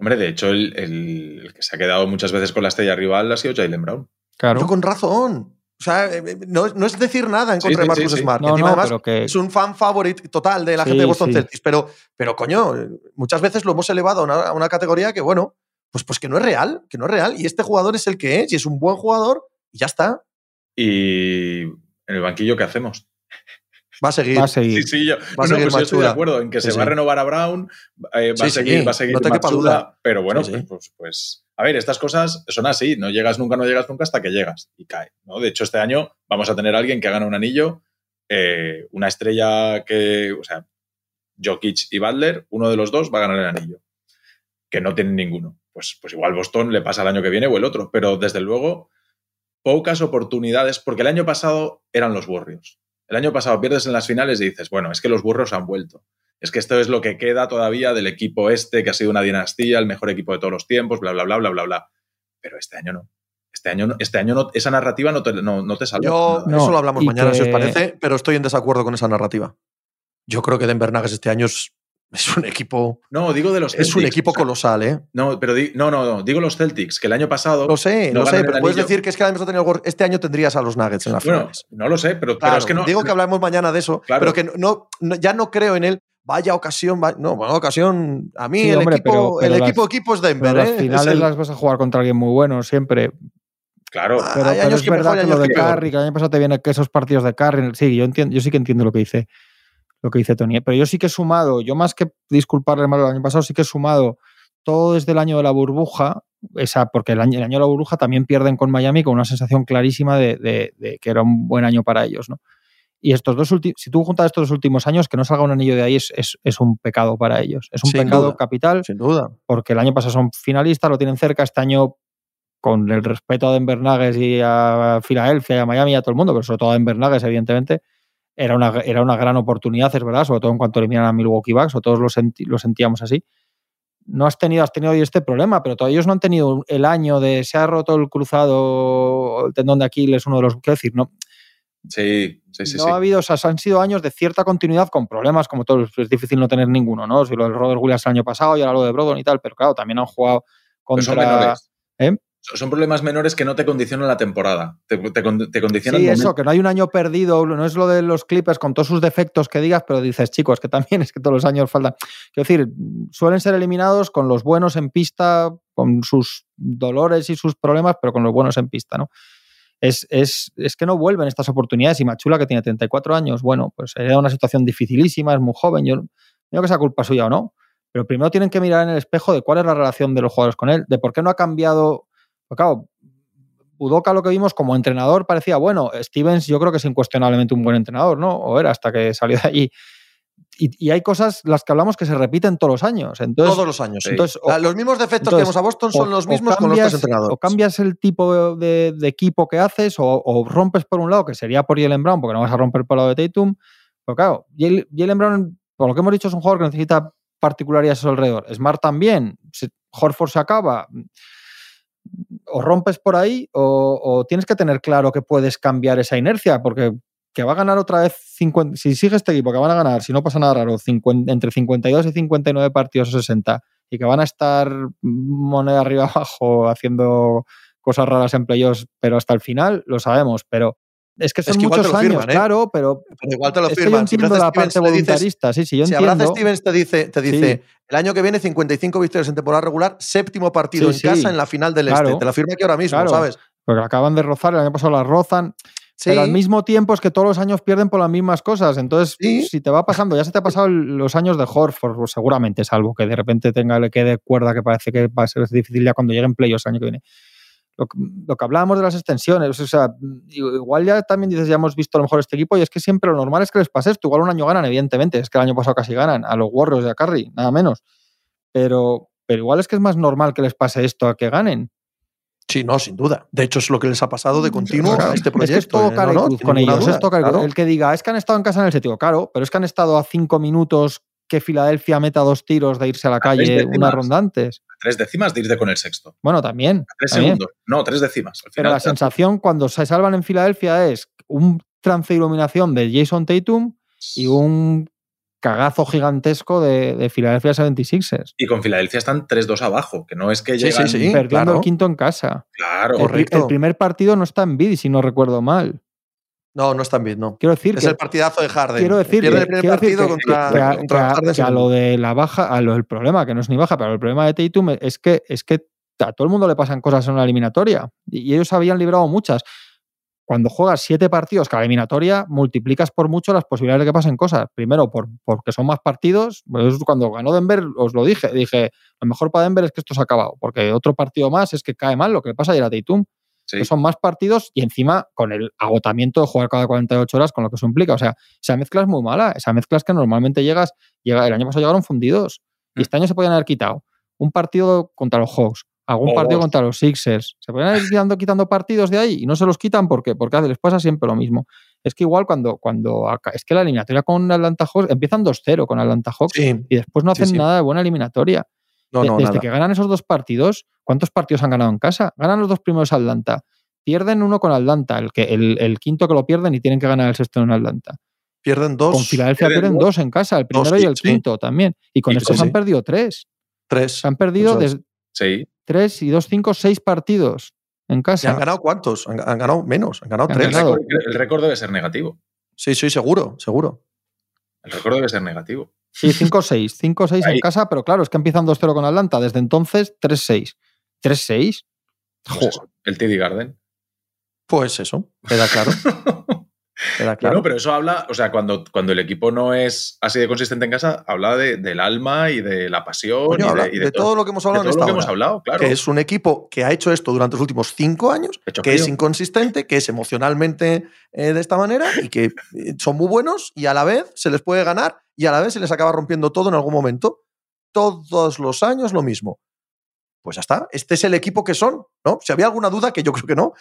Speaker 3: Hombre, de hecho, el, el- el que se ha quedado muchas veces con la estrella rival ha sido Jalen Brown.
Speaker 4: Claro.
Speaker 2: Yo con razón. O sea, eh, eh, no, no es decir nada en contra
Speaker 3: sí,
Speaker 2: de Marcus
Speaker 3: sí, sí.
Speaker 2: Smart.
Speaker 4: No,
Speaker 2: encima,
Speaker 4: no,
Speaker 2: además,
Speaker 4: pero que-
Speaker 2: es un fan favorite total de la
Speaker 4: Sí,
Speaker 2: gente de Boston
Speaker 4: sí.
Speaker 2: Celtics. Pero, pero coño, muchas veces lo hemos elevado a una, a una categoría que, bueno, pues, pues que no es real, que no es real. Y este jugador es el que es, y es un buen jugador, y ya está.
Speaker 3: Y en el banquillo, ¿qué hacemos?
Speaker 2: Va a seguir.
Speaker 4: Va a seguir.
Speaker 3: Sí, sí, yo,
Speaker 2: Va a
Speaker 3: no, no,
Speaker 2: seguir
Speaker 3: pues yo estoy de acuerdo en que
Speaker 2: Sí,
Speaker 3: se va a renovar a Brown, eh, va,
Speaker 2: Sí,
Speaker 3: a
Speaker 2: sí,
Speaker 3: seguir, va a seguir
Speaker 2: no te quepa duda.
Speaker 3: pero bueno,
Speaker 2: Sí, sí.
Speaker 3: pues, pues, pues, a ver, estas cosas son así, no llegas nunca, no llegas nunca hasta que llegas y cae. ¿no? De hecho, este año vamos a tener a alguien que gana un anillo, eh, una estrella que, o sea, Jokic y Butler, uno de los dos va a ganar el anillo, que no tienen ninguno. Pues, pues igual Boston le pasa el año que viene o el otro, pero desde luego pocas oportunidades, porque el año pasado eran los Warriors. El año pasado pierdes en las finales y dices, bueno, es que los burros han vuelto. Es que esto es lo que queda todavía del equipo este, que ha sido una dinastía, el mejor equipo de todos los tiempos, bla, bla, bla, bla, bla, bla. Pero este año no. Este año, no, este año no, esa narrativa no te, no, no te.
Speaker 2: Yo,
Speaker 4: No,
Speaker 2: eso lo hablamos mañana, si os parece, pero estoy en desacuerdo con esa narrativa. Yo creo que Denver Nuggets este año es, es un equipo.
Speaker 3: No, digo de los
Speaker 2: Es un
Speaker 3: Celtics,
Speaker 2: equipo
Speaker 3: o sea,
Speaker 2: colosal, ¿eh?
Speaker 3: No, pero di- no, no, no, digo los Celtics, que el año pasado.
Speaker 2: Lo sé,
Speaker 3: no
Speaker 2: lo sé, pero puedes
Speaker 3: anillo.
Speaker 2: decir que es que además tenido este año tendrías a los Nuggets en las
Speaker 3: Bueno,
Speaker 2: finales.
Speaker 3: no lo sé, pero, pero
Speaker 2: Claro,
Speaker 3: es que no.
Speaker 2: digo que hablamos mañana de eso,
Speaker 3: Claro.
Speaker 2: pero que no, no- ya no creo en él. Vaya ocasión, va- no, buena ocasión. A mí
Speaker 4: Sí,
Speaker 2: el
Speaker 4: hombre,
Speaker 2: equipo,
Speaker 4: pero- pero
Speaker 2: el
Speaker 4: las-
Speaker 2: equipo equipo es Denver,
Speaker 4: Pero las
Speaker 2: ¿eh?
Speaker 4: Finales
Speaker 2: el-
Speaker 4: las vas a jugar contra alguien muy bueno siempre.
Speaker 3: Claro,
Speaker 2: Ah,
Speaker 4: Pero,
Speaker 2: hay
Speaker 4: pero
Speaker 2: años
Speaker 4: es
Speaker 2: que
Speaker 4: verdad que lo de. Carry, que el año pasado te viene que esos partidos de Carry. Sí, yo entiendo, yo sí que entiendo lo que dice, lo que dice Tony. ¿eh? Pero yo sí que he sumado, yo más que disculparle mal el año pasado, sí que he sumado todo desde el año de la burbuja, esa, porque el año, el año de la burbuja también pierden con Miami con una sensación clarísima de, de- de que era un buen año para ellos, ¿no? Y estos dos últimos, si tú juntas estos dos últimos años, que no salga un anillo de ahí es, es- es un pecado para ellos. Es un
Speaker 2: Sin
Speaker 4: pecado
Speaker 2: duda.
Speaker 4: capital
Speaker 2: Sin duda.
Speaker 4: porque el año pasado son finalistas, lo tienen cerca, este año con el respeto a Denver Nuggets y a Filadelfia y a Miami y a todo el mundo, pero sobre todo a Denver Nuggets, evidentemente, era una, era una gran oportunidad, es verdad, sobre todo en cuanto eliminan a Milwaukee Bucks, o todos lo, senti- lo sentíamos así. No has tenido, has tenido hoy este problema, pero todavía ellos no han tenido el año de se ha roto el cruzado, el tendón de Aquiles, uno de los, quiero decir, no,
Speaker 3: sí, sí, sí.
Speaker 4: no
Speaker 3: sí.
Speaker 4: ha habido, o sea, han sido años de cierta continuidad con problemas, como todos, es difícil no tener ninguno, ¿no? Si lo del Robert Williams el año pasado y ahora lo de Brodon y tal, pero claro, también han jugado
Speaker 3: Pero son
Speaker 4: contra.
Speaker 3: menores.
Speaker 4: ¿Eh?
Speaker 3: Son- problemas menores que no te condicionan la temporada. Te, te, te condicionan
Speaker 4: Sí,
Speaker 3: el
Speaker 4: eso, que no hay un año perdido, no es lo de los Clippers con todos sus defectos que digas, pero dices, chicos, que también es que todos los años faltan. Quiero decir, suelen ser eliminados con los buenos en pista, con sus dolores y sus problemas, pero con los buenos en pista, ¿no? Es, es, es que no vuelven estas oportunidades y Machula, que tiene 34 años, bueno, pues era una situación dificilísima, es muy joven, yo digo que sea culpa suya o no, pero primero tienen que mirar en el espejo de cuál es la relación de los jugadores con él, de por qué no ha cambiado, porque claro, Udoka lo que vimos como entrenador parecía bueno. Stevens yo creo que es incuestionablemente un buen entrenador, ¿no? O era hasta que salió de allí. y, y hay cosas, las que hablamos, que se repiten todos los años. Entonces,
Speaker 2: Todos los años. sí.
Speaker 4: entonces,
Speaker 2: sea,
Speaker 4: o-
Speaker 2: los mismos defectos que
Speaker 4: entonces,
Speaker 2: vemos a Boston son
Speaker 4: o-
Speaker 2: los mismos con los tres
Speaker 4: cambias-
Speaker 2: entrenadores.
Speaker 4: O cambias el tipo de, de equipo que haces o, o rompes por un lado, que sería por Jalen Brown, porque no vas a romper por el lado de Tatum. Pero claro, Jal- Jalen Brown, por lo que hemos dicho, es un jugador que necesita particularidades a su alrededor. Smart también. Horford se acaba. O rompes por ahí o, tienes que tener claro que puedes cambiar esa inercia, porque que va a ganar otra vez 50, si sigue este equipo, que van a ganar, si no pasa nada raro, 50 entre 52 y 59 partidos o 60, y que van a estar moneda arriba abajo haciendo cosas raras en playoffs, pero hasta el final lo sabemos, pero es que son
Speaker 2: que
Speaker 4: muchos años,
Speaker 2: ¿eh?
Speaker 4: claro, pero
Speaker 2: Pero igual te lo
Speaker 4: yo
Speaker 2: firman. Si
Speaker 4: la
Speaker 2: Stevens
Speaker 4: parte
Speaker 2: le dices-
Speaker 4: voluntarista, sí, sí, yo
Speaker 2: si
Speaker 4: entiendo.
Speaker 2: Stevens te dice, te dice
Speaker 4: Sí.
Speaker 2: el año que viene 55 victorias en temporada regular, séptimo partido
Speaker 4: Sí,
Speaker 2: en casa en la final del
Speaker 4: Claro.
Speaker 2: Este. Te lo firma aquí ahora mismo,
Speaker 4: Claro.
Speaker 2: ¿sabes?
Speaker 4: Porque acaban de rozar, el año pasado las rozan, pero al mismo tiempo es que todos los años pierden por las mismas cosas. Entonces, si te va pasando, ya se te ha pasado los años de Horford, pues seguramente, salvo que de repente tenga, le quede cuerda que parece que va a ser difícil ya cuando lleguen playoffs el año que viene. Lo, que- lo que hablábamos de las extensiones, o sea, igual ya también dices, ya hemos visto a lo mejor este equipo y es que siempre lo normal es que les pase esto. Igual un año ganan, evidentemente, es que el año pasado casi ganan a los Warriors de a Curry, nada menos. Pero, pero igual es que es más normal que les pase esto a que ganen.
Speaker 2: Sí, no, sin duda. De hecho, es lo que les ha pasado de continuo
Speaker 4: Claro.
Speaker 2: a este
Speaker 4: Es
Speaker 2: proyecto.
Speaker 4: que es todo
Speaker 2: ¿eh?
Speaker 4: cara
Speaker 2: No,
Speaker 4: cruz con ellos. es todo
Speaker 2: claro.
Speaker 4: El que diga, es que han estado en casa en el séptimo, claro, pero es que han estado a cinco minutos que Filadelfia meta dos tiros de irse a la
Speaker 3: tres
Speaker 4: calle
Speaker 3: décimas.
Speaker 4: una ronda antes.
Speaker 3: Tres décimas de irte con el sexto.
Speaker 4: Bueno, también.
Speaker 3: Tres
Speaker 4: también.
Speaker 3: segundos. No, tres décimas. Al
Speaker 4: Pero la sensación cuando se salvan en Filadelfia es un trance de iluminación de Jason Tatum y un cagazo gigantesco de, de Philadelphia 76ers.
Speaker 3: Y con Filadelfia están 3-2 abajo, que no es que
Speaker 2: Sí,
Speaker 3: llegan...
Speaker 2: sí, sí.
Speaker 4: perdiendo
Speaker 2: claro.
Speaker 4: el quinto en casa.
Speaker 3: Claro,
Speaker 4: El,
Speaker 2: Correcto.
Speaker 4: el primer partido no está en Bid, si no recuerdo mal.
Speaker 2: No, no están bien, no.
Speaker 4: Quiero decir
Speaker 2: Es
Speaker 4: que
Speaker 2: el partidazo de Harden.
Speaker 4: quiero decir
Speaker 2: Pierde
Speaker 4: que-
Speaker 2: el primer
Speaker 4: quiero decir que-
Speaker 2: contra,
Speaker 4: que a-
Speaker 2: contra Harden.
Speaker 4: que a lo de la baja, a lo del problema, que no es ni baja, pero el problema de Tatum es que, es que a todo el mundo le pasan cosas en una eliminatoria. Y y ellos habían librado muchas. Cuando juegas siete partidos cada eliminatoria, multiplicas por mucho las posibilidades de que pasen cosas. Primero, por, porque son más partidos. Pues cuando ganó Denver, os lo dije. Dije, lo mejor para Denver es que esto se ha acabado. Porque otro partido más es que cae mal lo que le pasa ayer a Tatum
Speaker 3: sí.
Speaker 4: que son más partidos y encima con el agotamiento de jugar cada 48 horas, con lo que eso implica. O sea, esa mezcla es muy mala. Esa mezcla es que normalmente llegas, llega, el año pasado llegaron fundidos y este año se podían haber quitado un partido contra los Hawks, algún partido contra los Sixers. Se podían ir quitando, quitando partidos de ahí y no se los quitan porque, porque les pasa siempre lo mismo. Es que igual cuando, cuando es que la eliminatoria con Atlanta Hawks empiezan 2-0 con Atlanta Hawks
Speaker 2: Sí,
Speaker 4: y después no
Speaker 2: Sí,
Speaker 4: hacen
Speaker 2: sí.
Speaker 4: nada de buena eliminatoria.
Speaker 2: No,
Speaker 4: De-
Speaker 2: no,
Speaker 4: desde
Speaker 2: nada.
Speaker 4: que ganan esos dos partidos, ¿cuántos partidos han ganado en casa? Ganan los dos primeros Atlanta. Pierden uno con Atlanta, el, que, el, el quinto que lo pierden y tienen que ganar el sexto en Atlanta.
Speaker 2: Pierden dos,
Speaker 4: con Filadelfia
Speaker 3: pierden
Speaker 4: pierden
Speaker 3: dos.
Speaker 4: dos en casa, el primero y el
Speaker 2: sí.
Speaker 4: quinto también. Y con
Speaker 3: Y
Speaker 4: estos
Speaker 2: sí,
Speaker 4: han perdido tres.
Speaker 2: tres.
Speaker 4: Han perdido desde
Speaker 3: Sí.
Speaker 4: tres y dos, cinco, seis partidos en
Speaker 2: ¿Y
Speaker 4: casa.
Speaker 2: han ganado cuántos? Han, han ganado menos, han ganado
Speaker 4: Han
Speaker 2: tres.
Speaker 3: El
Speaker 4: ganado.
Speaker 3: récord, el récord debe ser negativo.
Speaker 2: Sí, sí, seguro, seguro.
Speaker 3: El récord debe ser negativo.
Speaker 4: Sí, 5-6. 5-6 en casa, pero claro, es que empiezan 2-0 con Atlanta. Desde entonces, 3-6. ¿3-6?
Speaker 3: Pues el TD Garden.
Speaker 2: Pues eso, queda claro. queda claro.
Speaker 3: Claro, pero eso habla, o sea, cuando, cuando el equipo no es así de consistente en casa, habla de- del alma y de la pasión
Speaker 2: Coño,
Speaker 3: y
Speaker 2: habla
Speaker 3: de, y
Speaker 2: de, todo lo que hemos
Speaker 3: de
Speaker 2: hablado
Speaker 3: todo
Speaker 2: en
Speaker 3: lo
Speaker 2: esta
Speaker 3: que hemos hablado, claro.
Speaker 2: Que es un equipo que ha hecho esto durante los últimos cinco años, que es inconsistente, que es emocionalmente eh, de esta manera y que eh, son muy buenos y a la vez se les puede ganar y a la vez se les acaba rompiendo todo en algún momento. Todos los años lo mismo. Pues ya está. Este es el equipo que son, ¿no? Si había alguna duda, que yo creo que no,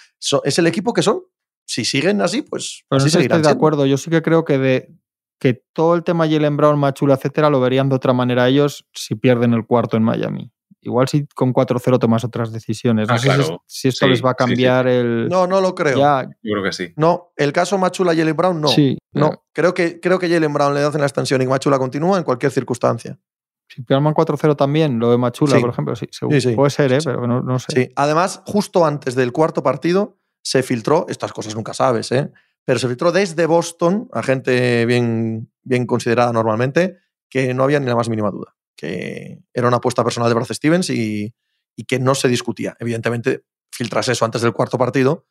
Speaker 2: es el equipo que son. Si siguen así, pues
Speaker 4: Pero
Speaker 2: así
Speaker 4: no sé si
Speaker 2: seguirán
Speaker 4: estoy de
Speaker 2: siendo.
Speaker 4: acuerdo. Yo sí que creo que de que todo el tema Jalen Brown, Machula, etcétera, lo verían de otra manera ellos si pierden el cuarto en Miami. Igual si con 4-0 tomas otras decisiones. No
Speaker 3: Ah,
Speaker 4: sé si es-
Speaker 3: claro.
Speaker 4: si, esto
Speaker 3: Sí,
Speaker 4: les va a
Speaker 3: sí, sí.
Speaker 4: cambiar el.
Speaker 2: No, no lo creo.
Speaker 4: Ya,
Speaker 3: Yo creo que sí.
Speaker 2: No, el caso Machula y Jalen Brown, no.
Speaker 4: sí.
Speaker 2: No, creo que, creo que Jalen Brown le hacen la extensión y Machula continúa en cualquier circunstancia.
Speaker 4: Si pierden 4-0 también, lo de Machula,
Speaker 2: Sí.
Speaker 4: por ejemplo, sí, seguro.
Speaker 2: Sí, sí.
Speaker 4: Puede ser, ¿eh?
Speaker 2: Sí.
Speaker 4: pero no, no sé.
Speaker 2: Sí, además, justo antes del cuarto partido se filtró, estas cosas nunca sabes, ¿eh? pero se filtró desde Boston, a gente bien, bien considerada normalmente, que no había ni la más mínima duda, que era una apuesta personal de Brad Stevens y, y que no se discutía. Evidentemente, filtras eso antes del cuarto partido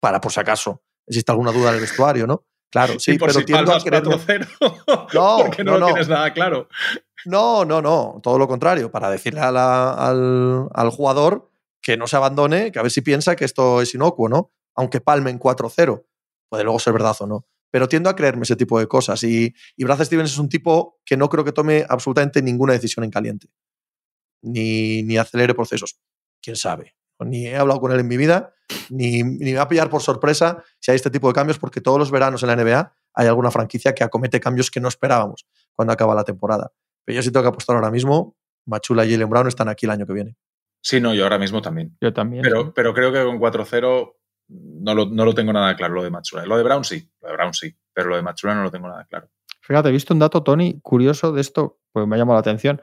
Speaker 2: para, por si acaso, existe alguna duda en el vestuario, ¿no? Claro, sí,
Speaker 3: Y por
Speaker 2: pero
Speaker 3: si
Speaker 2: tiendo a creer...
Speaker 3: 4-0.
Speaker 2: No,
Speaker 3: porque no,
Speaker 2: no,
Speaker 3: lo
Speaker 2: no.
Speaker 3: tienes nada claro.
Speaker 2: No, no, no, todo lo contrario, para decirle a la- al, al jugador que no se abandone, que a ver si piensa que esto es inocuo, ¿no? Aunque palmen 4-0, puede luego ser verdad o no. Pero tiendo a creerme ese tipo de cosas. Y, y Brad Stevens es un tipo que no creo que tome absolutamente ninguna decisión en caliente, ni, ni acelere procesos. Quién sabe. Ni he hablado con él en mi vida, ni, ni me va a pillar por sorpresa si hay este tipo de cambios, porque todos los veranos en la NBA hay alguna franquicia que acomete cambios que no esperábamos cuando acaba la temporada. Pero yo sí tengo que apostar ahora mismo, Machula y Jalen Brown están aquí el año que viene.
Speaker 3: Sí, no, yo ahora mismo también.
Speaker 4: Yo también.
Speaker 3: Pero, pero creo que con 4-0 no lo, no lo tengo nada claro, lo de Machula. Lo de Brown sí, lo de Brown sí, pero lo de Machula no lo tengo nada claro.
Speaker 4: Fíjate, he visto un dato, Tony, curioso de esto, pues me ha llamado la atención.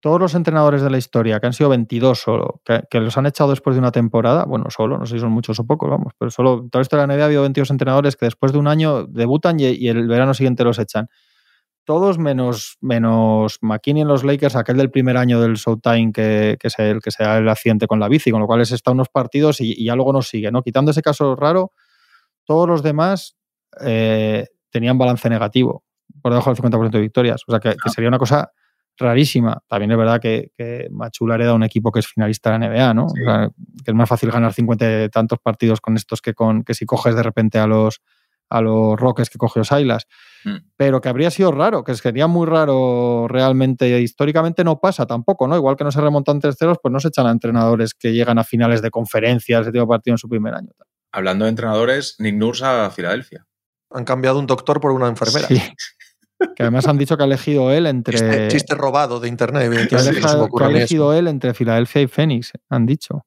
Speaker 4: Todos los entrenadores de la historia, que han sido 22 solo, que, los han echado después de una temporada, bueno, solo, no sé si son muchos o pocos, vamos, pero solo, toda la historia de la NBA ha habido 22 entrenadores que después de un año debutan y el verano siguiente los echan. Todos menos, menos McKinney en los Lakers, aquel del primer año del Showtime que, que, es el, que sea el accidente con la bici, con lo cual es está unos partidos y, y ya luego nos sigue, ¿no? Quitando ese caso raro, todos los demás eh, tenían balance negativo, por debajo del 50% de victorias. O sea, que, que, sería una cosa rarísima. También es verdad que, que Machula hereda un equipo que es finalista de la NBA, ¿no? Sí. O sea, que es más fácil ganar 50 y tantos partidos con estos que, con, que si coges de repente a los, a los Rockets que cogió Silas. Mm. Pero que habría sido raro, que sería muy raro realmente. Históricamente no pasa tampoco, ¿no? Igual que no se remontan terceros, pues no se echan a entrenadores que llegan a finales de conferencias, ese tipo de partido en su primer año.
Speaker 3: Hablando de entrenadores, Nick Nurse a Filadelfia.
Speaker 2: Han cambiado un doctor por una enfermera.
Speaker 4: Sí. Que además han dicho que ha elegido él entre.
Speaker 2: Chiste, chiste robado de internet.
Speaker 4: Que ha, dejado, que ha elegido él entre Filadelfia y Phoenix, han dicho.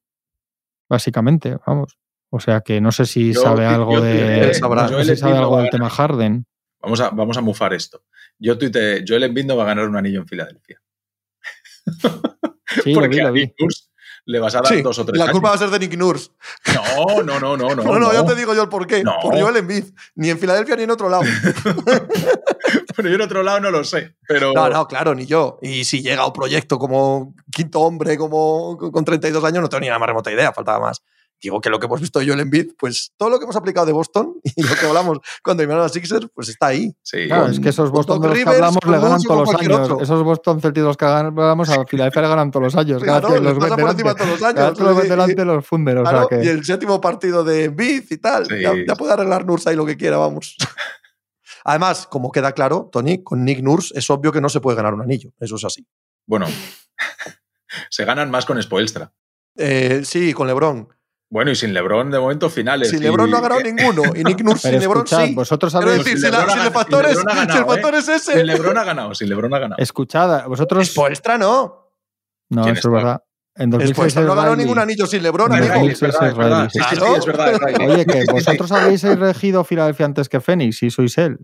Speaker 4: Básicamente, vamos. O sea que no sé si yo, sabe algo yo, de. Yo, no sé si sabe algo del tema Harden.
Speaker 3: Vamos a, vamos a mufar esto. Yo tuiteé, Joel Embiid no va a ganar un anillo en Filadelfia.
Speaker 4: Sí, Porque lo vi, lo vi.
Speaker 3: le vas a dar
Speaker 2: sí,
Speaker 3: dos o tres
Speaker 2: La
Speaker 3: años.
Speaker 2: culpa va a ser de Nick Nurse.
Speaker 3: No, no, no, no. No,
Speaker 2: no, no, yo te digo yo el porqué. No. Por Joel Embiid. Ni en Filadelfia ni en otro lado.
Speaker 3: pero yo en otro lado no lo sé. Pero...
Speaker 2: No, no, claro, ni yo. Y si llega un proyecto como quinto hombre, como con 32 años, no tengo ni la más remota idea, faltaba más digo que lo que hemos visto yo en Embiid, pues todo lo que hemos aplicado de Boston y lo que hablamos cuando eliminaron a Sixers, pues está ahí.
Speaker 4: Sí. Claro, es que esos Boston de los que hablamos le ganan todos los años. Otro. Esos Boston Celtics los que hablamos a Filadelfia le ganan todos los años.
Speaker 2: Claro,
Speaker 4: los,
Speaker 2: los pasa por encima todos los años.
Speaker 4: Los ven delante los funden.
Speaker 2: Claro,
Speaker 4: o sea que...
Speaker 2: Y el séptimo partido de Embiid y tal. Sí. Ya, ya, puede arreglar Nurse ahí lo que quiera, vamos. Además, como queda claro, Tony, con Nick Nurse es obvio que no se puede ganar un anillo. Eso es así.
Speaker 3: Bueno, se ganan más con Spoelstra.
Speaker 2: Eh, sí, con LeBron.
Speaker 3: Bueno, y sin LeBron, de momento, finales.
Speaker 2: Sin LeBron
Speaker 3: y...
Speaker 2: no ha ganado ninguno. Y Nick Nurse sin LeBron sí.
Speaker 4: Vosotros
Speaker 2: Quiero decir, si, la, si, el factor es, ganado, si el factor es ese.
Speaker 3: Sin LeBron ha ganado, sin LeBron ha ganado.
Speaker 4: Escuchad, vosotros.
Speaker 2: Spoelstra no.
Speaker 4: No, eso es verdad. En
Speaker 2: 2006 no ha ganado ningún anillo sin LeBron, amigo.
Speaker 3: Es verdad, es verdad. Sí, sí, sí, es verdad.
Speaker 4: Oye, que vosotros habéis elegido Filadelfia antes que Phoenix y sois él.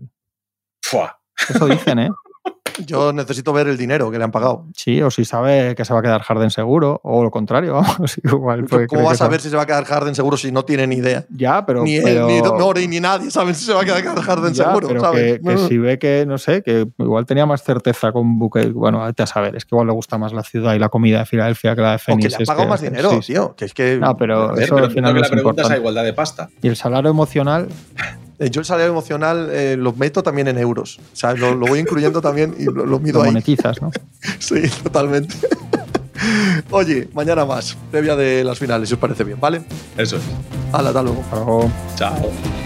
Speaker 3: Fua.
Speaker 4: Eso dicen, ¿eh?
Speaker 2: Yo necesito ver el dinero que le han pagado.
Speaker 4: Sí, o si sabe que se va a quedar Harden seguro, o lo contrario, vamos. Igual
Speaker 2: ¿Cómo vas a ver si se va a quedar Harden seguro si no tiene ni idea?
Speaker 4: Ya, pero.
Speaker 2: Ni
Speaker 4: pero...
Speaker 2: él, ni Nori, ni nadie saben si se va a quedar Harden
Speaker 4: ya,
Speaker 2: seguro,
Speaker 4: pero
Speaker 2: ¿sabes?
Speaker 4: Que, que si ve que, no sé, que igual tenía más certeza con Buque. Bueno, a saber, es que igual le gusta más la ciudad y la comida de Filadelfia que la de Phoenix.
Speaker 2: O que le ha pagado más dinero, sí, tío. Que es que.
Speaker 4: No, pero.
Speaker 3: Ver,
Speaker 4: eso
Speaker 3: pero
Speaker 4: al final
Speaker 3: que la pregunta
Speaker 4: importante.
Speaker 3: es a igualdad de pasta.
Speaker 4: Y el salario emocional.
Speaker 2: Eh, Yo el salario emocional eh, lo meto también en euros. O sea, lo, lo voy incluyendo también y lo, lo mido
Speaker 4: lo
Speaker 2: ahí.
Speaker 4: monetizas, ¿no?
Speaker 2: sí, totalmente. Oye, mañana más, previa de las finales, si os parece bien, ¿vale?
Speaker 3: Eso es.
Speaker 2: Hala, hasta luego.
Speaker 4: Hasta luego.
Speaker 3: Chao.